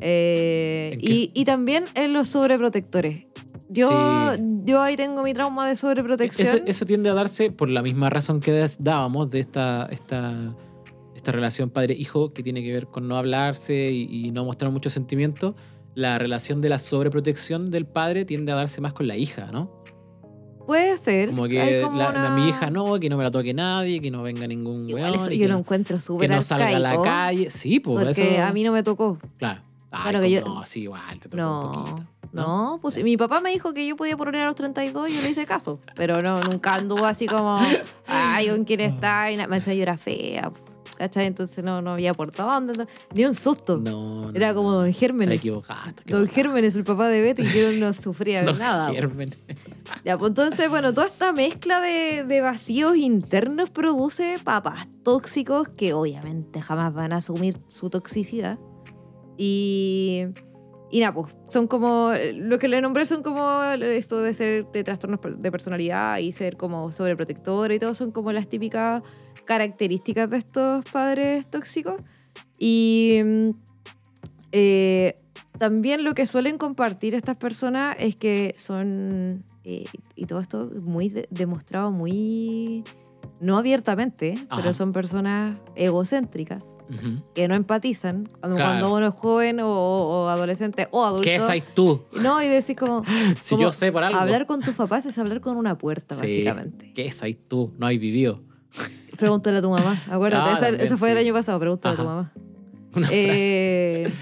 Eh, ¿En qué- y, y también en los sobreprotectores. Yo, Sí. yo ahí tengo mi trauma de sobreprotección. Eso, eso tiende a darse por la misma razón que dábamos de esta, esta, esta relación padre-hijo que tiene que ver con no hablarse y, y no mostrar mucho sentimiento. La relación de la sobreprotección del padre tiende a darse más con la hija, ¿no? Puede ser. Como que como la, la- una- mi hija no, que no me la toque nadie, que no venga ningún Igual weón. eso yo que lo no- encuentro que súper no salga a la calle. Sí, pues Porque eso. a mí no me tocó. Claro. Ay, Claro que yo- No, sí, igual, te tocó No, un poquito. No, pues mi papá me dijo que yo podía poner a los 32 y yo le hice caso. Pero no, nunca anduvo así como, ay, ¿con quién está? Y me decía yo era fea. ¿Cachai? Entonces no, no había por dónde. no- Ni un susto. No, no, Era como. Don Gérmenes. equivocada. está Don. Gérmenes, el papá de Betty, que no sufría de Don nada. Germen. Ya, pues entonces, bueno, toda esta mezcla de, de vacíos internos produce papás tóxicos que obviamente jamás van a asumir su toxicidad. Y, y nada, pues son como, lo que le nombré son como esto de ser de trastornos de personalidad y ser como sobreprotector y todo, son como las típicas características de estos padres tóxicos. Y mm, eh, también lo que suelen compartir estas personas es que son, eh, y todo esto muy de- demostrado muy, no abiertamente, Ajá. pero son personas egocéntricas Que no empatizan cuando, Claro. cuando uno es joven o, o adolescente o adulto. ¿Qué sabes tú? No, y decir como, Si como yo sé por algo. hablar con tus papás es hablar con una puerta, Sí. básicamente. ¿Qué sabes tú? No hay vivido. Pregúntale a tu mamá, acuérdate, Ah, esa- también, eso fue el año pasado, pregúntale a tu mamá. Una frase. Eh,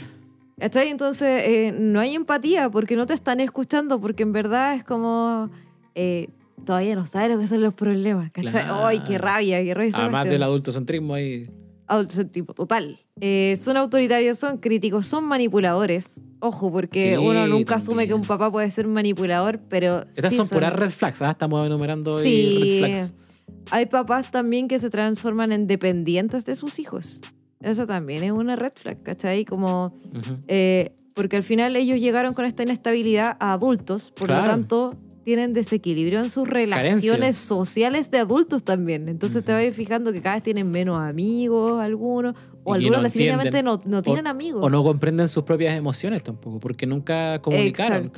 ¿Cachai? Entonces, eh, no hay empatía porque no te están escuchando, porque en verdad es como. eh, todavía no sabes lo que son los problemas. ¿Cachai? Claro. ¡Ay, qué rabia! ¡Qué rabia! Además del adultocentrismo ahí. Autocentrismo, total. Eh, son autoritarios, son críticos, son manipuladores. Ojo, porque Sí, uno nunca asume que un papá puede ser manipulador, pero. Estas sí son puras red flags. ah, Estamos enumerando Sí. red flags. Hay papás también que se transforman en dependientes de sus hijos. Eso también es una red flag, ¿cachai? Como. Ujú. Eh, porque al final ellos llegaron con esta inestabilidad a adultos, por Claro. lo tanto tienen desequilibrio en sus relaciones Carencia. sociales de adultos también. Entonces te Ujú. vas fijando que cada vez tienen menos amigos, algunos, o Y algunos no definitivamente no, no tienen amigos. O no comprenden sus propias emociones tampoco, porque nunca comunicaron.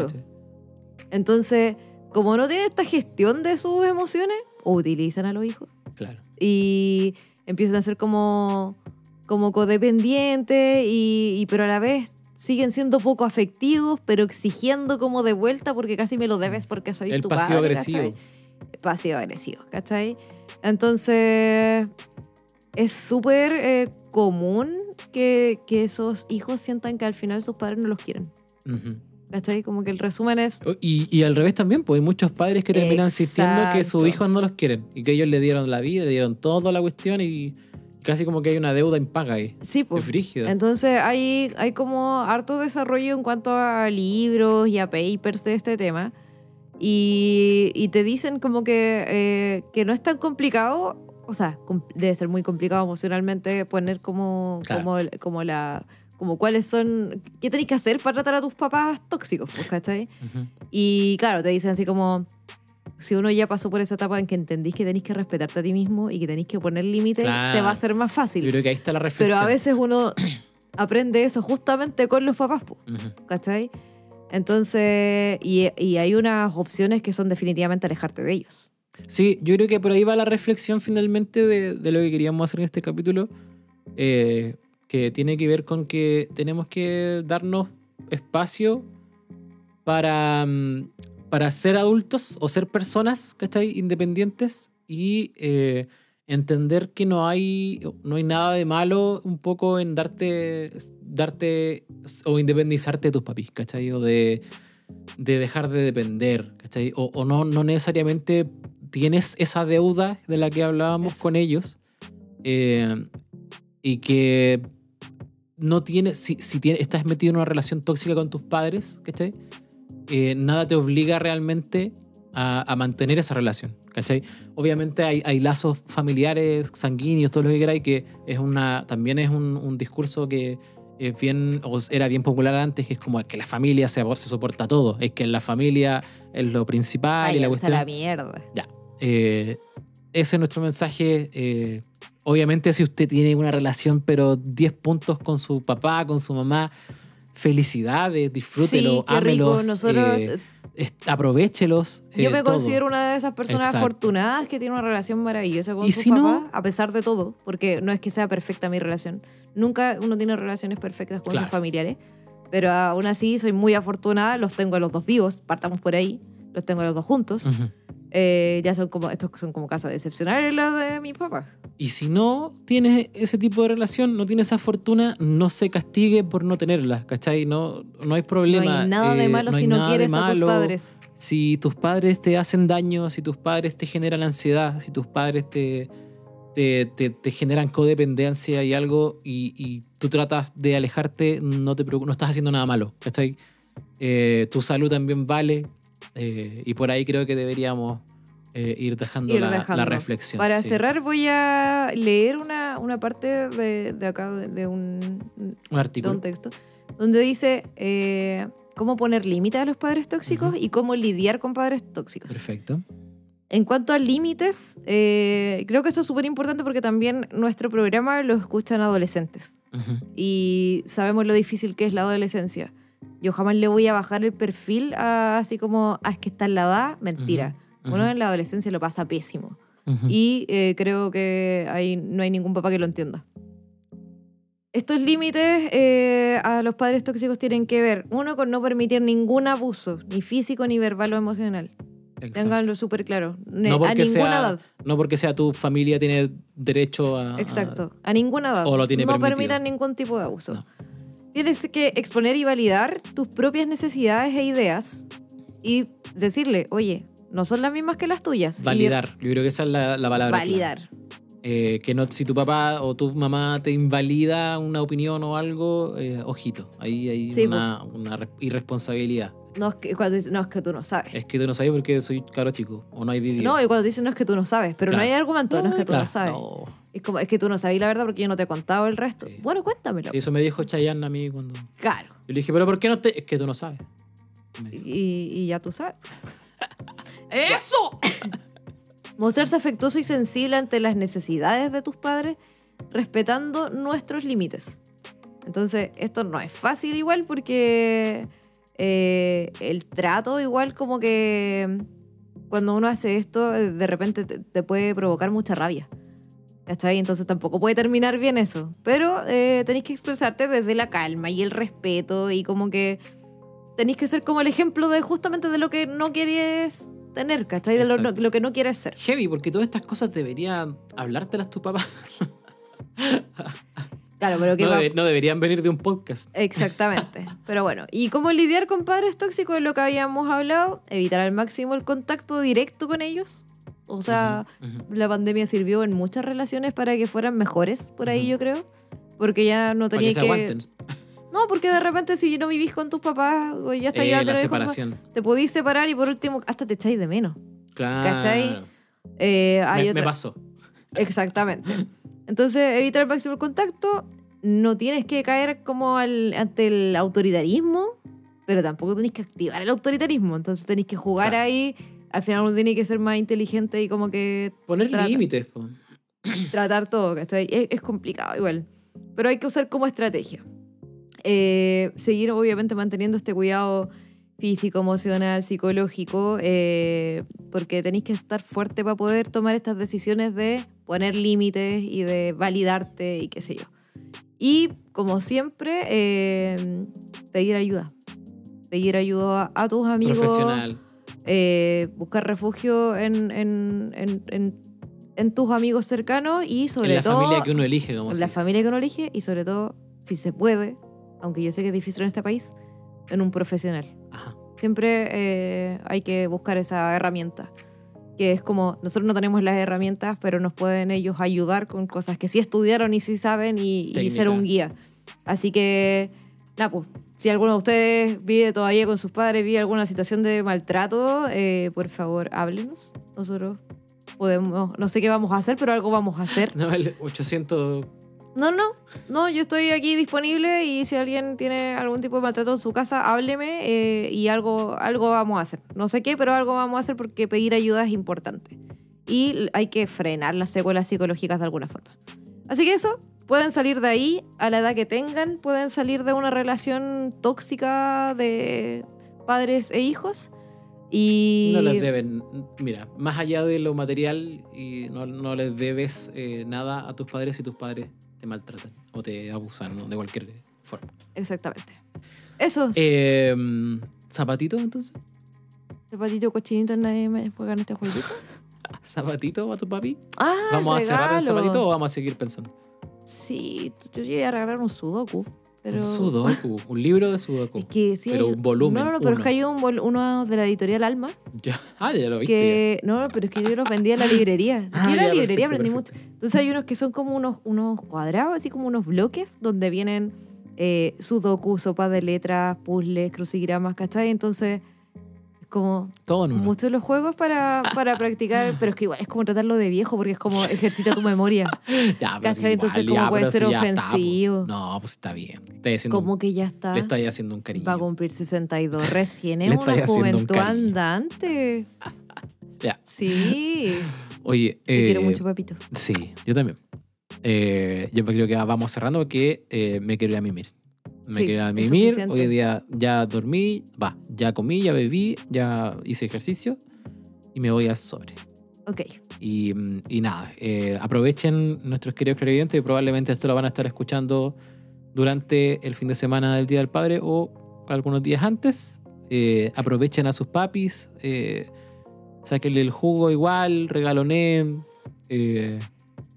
Entonces, como no tienen esta gestión de sus emociones, o utilizan a los hijos Claro. y empiezan a ser como, como codependientes, y, y- pero a la vez siguen siendo poco afectivos, pero exigiendo como de vuelta porque casi me lo debes porque soy El tu pasivo padre, agresivo. ¿cachai? Pasivo agresivo, ¿cachai? Entonces, es súper eh, común que, que esos hijos sientan que al final sus padres no los quieren. Ujú. ¿Cachai? Como que el resumen es, Y, y al revés también, pues hay muchos padres que terminan insistiendo que sus Exacto. hijos no los quieren y que ellos le dieron la vida, le dieron toda la cuestión y casi como que hay una deuda impaga ahí. sí, pues. Entonces hay, hay como harto desarrollo en cuanto a libros y a papers de este tema. Y, y te dicen como que, eh, que no es tan complicado, o sea, debe ser muy complicado emocionalmente poner como, Claro. como, como la como cuáles son, qué tenés que hacer para tratar a tus papás tóxicos, pues, ¿cachai? Ujú. Y claro, te dicen así como, si uno ya pasó por esa etapa en que entendís que tenés que respetarte a ti mismo y que tenés que poner límites, Claro. te va a ser más fácil. Yo creo que ahí está la Pero reflexión. a veces uno aprende eso justamente con los papás, po, Ujú. ¿cachai? Entonces, y, y hay unas opciones que son definitivamente alejarte de ellos. Sí, yo creo que por ahí va la reflexión finalmente de, de lo que queríamos hacer en este capítulo, eh, que tiene que ver con que tenemos que darnos espacio para, mm, para ser adultos o ser personas, ¿cachai? Independientes y eh, entender que no hay, no hay nada de malo un poco en darte, darte o independizarte de tus papis, ¿cachai? O de, de dejar de depender, ¿cachai? O, o no, no necesariamente tienes esa deuda de la que hablábamos Eso. con ellos eh, y que no tienes, si, si tienes, estás metido en una relación tóxica con tus padres, ¿cachai? Eh, nada te obliga realmente a, a mantener esa relación, ¿cachai? Obviamente hay, hay lazos familiares, sanguíneos, todo lo que queráis, que es una, también es un, un discurso que es bien, o era bien popular antes, que es como que la familia se, se soporta todo, es que la familia es lo principal y la cuestión... la mierda. Ya. Eh, ese es nuestro mensaje. eh, obviamente, si usted tiene una relación, pero 10 puntos con su papá, con su mamá, felicidades, disfrútelo, sí, ámelos, Nosotros, eh, aprovechelos. yo eh, me todo. considero una de esas personas Exacto. afortunadas que tiene una relación maravillosa con Y si no- papás, a pesar de todo, porque no es que sea perfecta mi relación. Nunca uno tiene relaciones perfectas con Claro. sus familiares, pero aún así soy muy afortunada, los tengo a los dos vivos, partamos por ahí, los tengo a los dos juntos. Eh, ya son como, estos son como casos excepcionales los de mis papás. Y si no tienes ese tipo de relación, no tienes esa fortuna, no se castigue por no tenerla, ¿cachai? No, no hay problema. no hay nada de eh, malo no si no quieres a tus padres. si tus padres te hacen daño, si tus padres te generan ansiedad, si tus padres te, te, te- te generan codependencia y algo y, y tú tratas de alejarte, no, te no estás haciendo nada malo. ¿cachai? Eh, tu salud también vale eh, y por ahí creo que deberíamos eh, ir dejando, Ir la, dejando. la reflexión. Para sí. cerrar voy a leer una, una parte de, de acá, de, un, un de artículo. un texto, donde dice eh, cómo poner límites a los padres tóxicos y cómo lidiar con padres tóxicos. Perfecto. En cuanto a límites, eh, creo que esto es súper importante porque también nuestro programa lo escuchan adolescentes y sabemos lo difícil que es la adolescencia. Yo jamás le voy a bajar el perfil a, así como, ah, es que está en la edad, mentira. Uno en la adolescencia lo pasa pésimo. Y eh, creo que ahí no hay ningún papá que lo entienda. Estos límites eh, a los padres tóxicos tienen que ver, uno, con no permitir ningún abuso, ni físico, ni verbal o emocional. Exacto. Ténganlo súper claro. No a ninguna sea, edad. no porque sea tu familia tiene derecho a... a- Exacto. A ninguna edad. O lo tiene no permitido. permitan ningún tipo de abuso. No. Tienes que exponer y validar tus propias necesidades e ideas y decirle, oye, no son las mismas que las tuyas. Y validar. Yo creo que esa es la, la palabra. Validar. Eh, que no, si tu papá o tu mamá te invalida una opinión o algo, eh, ojito, ahí hay Sí, una, una re- irresponsabilidad. No es, que, cuando no, es que tú no sabes. Es que tú no sabes porque soy caro chico o no hay vivido. No, y cuando dicen no es que tú no sabes, pero no hay argumento, no, es que tú claro, no sabes. no. Es como, es que tú no sabes la verdad porque yo no te he contado el resto. Sí. Bueno, cuéntamelo. Y eso me dijo Chayanne a mí cuando... Yo Claro. le dije, pero ¿por qué no te...? Es que tú no sabes. Y, y ya tú sabes. ¡Eso! Mostrarse afectuoso y sensible ante las necesidades de tus padres, respetando nuestros límites. Entonces, esto no es fácil igual porque eh, el trato igual como que cuando uno hace esto, eh, de repente te, te puede provocar mucha rabia. ¿Cachai? Entonces tampoco puede terminar bien eso. Pero eh, tenéis que expresarte desde la calma y el respeto y como que tenéis que ser como el ejemplo de justamente de lo que no quieres tener, ¿cachai? De lo, lo que no quieres ser. Heavy, porque todas estas cosas deberían hablártelas tu papá. Claro, pero que No, va- debe- no deberían venir de un podcast. Exactamente. Pero bueno, ¿y cómo lidiar con padres tóxicos? Es lo que habíamos hablado. Evitar al máximo el contacto directo con ellos. O sea, la pandemia sirvió en muchas relaciones para que fueran mejores, por ahí yo creo. Porque ya no tenía que que. se aguanten. No, porque de repente si no vivís con tus papás o ya está Eh, la separación. te podís separar y por último hasta te echáis de menos. Claro. ¿Cachai? Eh, hay Me, pasó. Exactamente. Entonces, evitar el máximo contacto. No tienes que caer como al- ante el autoritarismo, pero tampoco tenés que activar el autoritarismo. Entonces tenés que jugar Claro. ahí. Al final uno tiene que ser más inteligente y como que Poner límites. po. tratar todo, ¿cachai? Es, es complicado igual. Pero hay que usar como estrategia. Eh, seguir obviamente manteniendo este cuidado físico, emocional, psicológico, eh, porque tenéis que estar fuerte para poder tomar estas decisiones de poner límites y de validarte y qué sé yo. Y como siempre, eh, pedir ayuda. Pedir ayuda a tus amigos. Profesional. eh, buscar refugio en, en, en- tus amigos cercanos y sobre en la todo familia que uno elige, como la familia que uno elige y sobre todo, si se puede, aunque yo sé que es difícil en este país, en un profesional. Siempre eh, hay que buscar esa herramienta. Que es como, nosotros no tenemos las herramientas, pero nos pueden ellos ayudar con cosas que sí estudiaron y sí saben y, y ser un guía. Así que, nada, pues, si alguno de ustedes vive todavía con sus padres, vive alguna situación de maltrato, eh, por favor, háblenos. Nosotros podemos, no sé qué vamos a hacer, pero algo vamos a hacer. No, el 800. No, no, no, yo estoy aquí disponible y si alguien tiene algún tipo de maltrato en su casa, hábleme eh, y algo, algo vamos a hacer. No sé qué, pero algo vamos a hacer porque pedir ayuda es importante. Y hay que frenar las secuelas psicológicas de alguna forma. Así que eso, pueden salir de ahí a la edad que tengan, pueden salir de una relación tóxica de padres e hijos. Y No les deben. Mira, más allá de lo material, y no, les debes eh, nada a tus padres si tus padres te maltratan o te abusan ¿no? de cualquier forma. Exactamente. Eso, Eh, ¿Zapatito entonces? zapatito cochinito, nadie me juega en este jueguito. ¿Zapatito a tu papi? Ah, ¿Vamos a cerrar el zapatito o vamos a seguir pensando? Sí, yo quería regalar un sudoku, pero... Un sudoku, un libro de sudoku. Es que sí Pero un volumen, No, no, pero uno. es que hay un vol- uno de la editorial Alma Ya. Ah, ya lo viste. que... No, no, pero es que yo los vendía en la librería. Ah, yo en la librería perfecto, aprendí perfecto. mucho. Entonces hay unos que son como unos, unos cuadrados, así como unos bloques, donde vienen eh, sudoku, sopa de letras, puzzles, crucigramas, ¿cachai? Entonces es como. Todo muchos de los juegos para, para practicar, pero es que igual es como tratarlo de viejo porque es como ejercita tu memoria. Ya, pero ¿Cachai? es Entonces, igual, ¿cómo ya, puede pero ser si está, po. ofensivo? no, pues está bien. Haciendo, Como que ya está. le estáis haciendo un cariño. Va a cumplir 62 recién. Es estáis una un juventud andante. Ya. Sí. Oye, Te quiero eh, mucho, papito. Sí, yo también. Eh, yo creo que vamos cerrando porque eh, me quiero ir a mimir. Me Sí, a es mimir. Hoy día ya dormí, va, ya comí, ya bebí, ya hice ejercicio y me voy al sobre. Ok. Y, y nada, eh, aprovechen nuestros queridos televidentes, probablemente esto lo van a estar escuchando durante el fin de semana del Día del Padre o algunos días antes. Eh, aprovechen a sus papis, eh, sáquenle el jugo igual, regalonen. eh,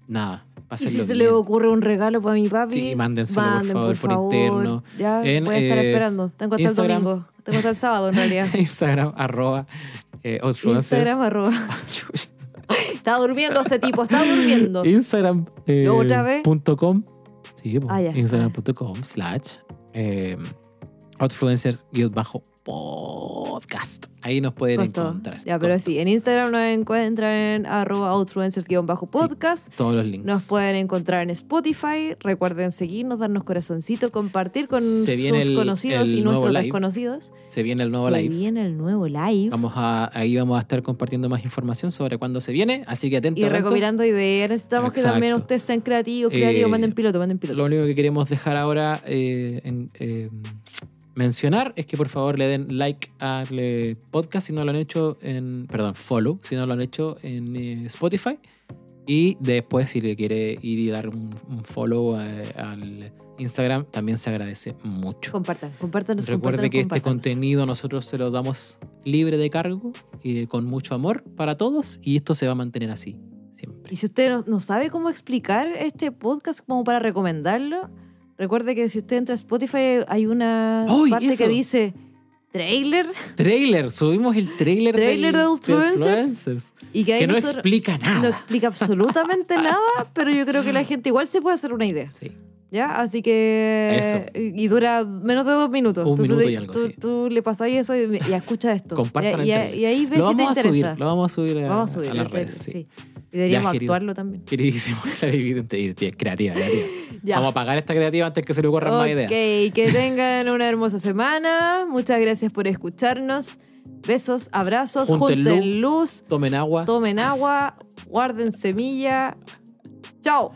nada, Y si se bien. le ocurre un regalo para mi papi, Sí, mándenselo, por manden, favor, por interno. Ya En, voy a estar eh, esperando. Tengo hasta Instagram. el domingo. Tengo hasta el sábado en realidad. Instagram, arroba, eh. Instagram arroba. Está durmiendo este tipo, está durmiendo. Instagram. eh, ¿Otra vez? punto com. Sí, po, Ah. Instagram.com slash eh, Outfluencers-podcast. Ahí nos pueden Con todo. encontrar. Ya, con pero sí, en Instagram nos encuentran en arroba outfluencers-podcast. Todos los links. Nos pueden encontrar en Spotify. Recuerden seguirnos, darnos corazoncito, compartir con Se sus el- conocidos el y nuestros live. desconocidos. Se viene el nuevo Se live. viene el nuevo live. Vamos a, ahí vamos a estar compartiendo más información sobre cuándo se viene. Así que atentos. y recopilando ideas. Necesitamos que también ustedes sean creativos, creativos. Eh, manden piloto, manden piloto. Lo único que queremos dejar ahora eh, en- eh, mencionar es que por favor le den like al podcast si no lo han hecho en. Perdón, follow si no lo han hecho en eh, Spotify. Y después, si le quiere ir y dar un, un follow eh, al Instagram, también se agradece mucho. Compartan, compartan. Recuerde que este contenido nosotros se lo damos libre de cargo y con mucho amor para todos y esto se va a mantener así siempre. Y si usted no, no sabe cómo explicar este podcast como para recomendarlo, recuerde que si usted entra a Spotify hay una ¡Ay, parte que dice trailer Trailer, subimos el trailer, Trailer del- de Outfluencers. Influencers, y que que no nosotros- explica nada. no explica absolutamente nada, pero yo creo que la gente igual se puede hacer una idea. Sí. ¿Ya? Así que. Eso. Y dura menos de dos minutos. Un minuto y algo, tú, sí. tú le pasas eso y, y escucha esto. Compartan el y, y- y ahí ves Lo si te vamos a subir, interesa. lo vamos a subir a, Vamos a subir a las redes. sí. sí. Y deberíamos querido. actuarlo también. Queridísimo, tía, creativa, creativa. Ya. Vamos a pagar esta creativa antes que se le ocurran más ideas. Ok, que tengan una hermosa semana. Muchas gracias por escucharnos. Besos, abrazos, Junten junten, luz, Tomen agua. tomen agua, guarden semilla. Chao.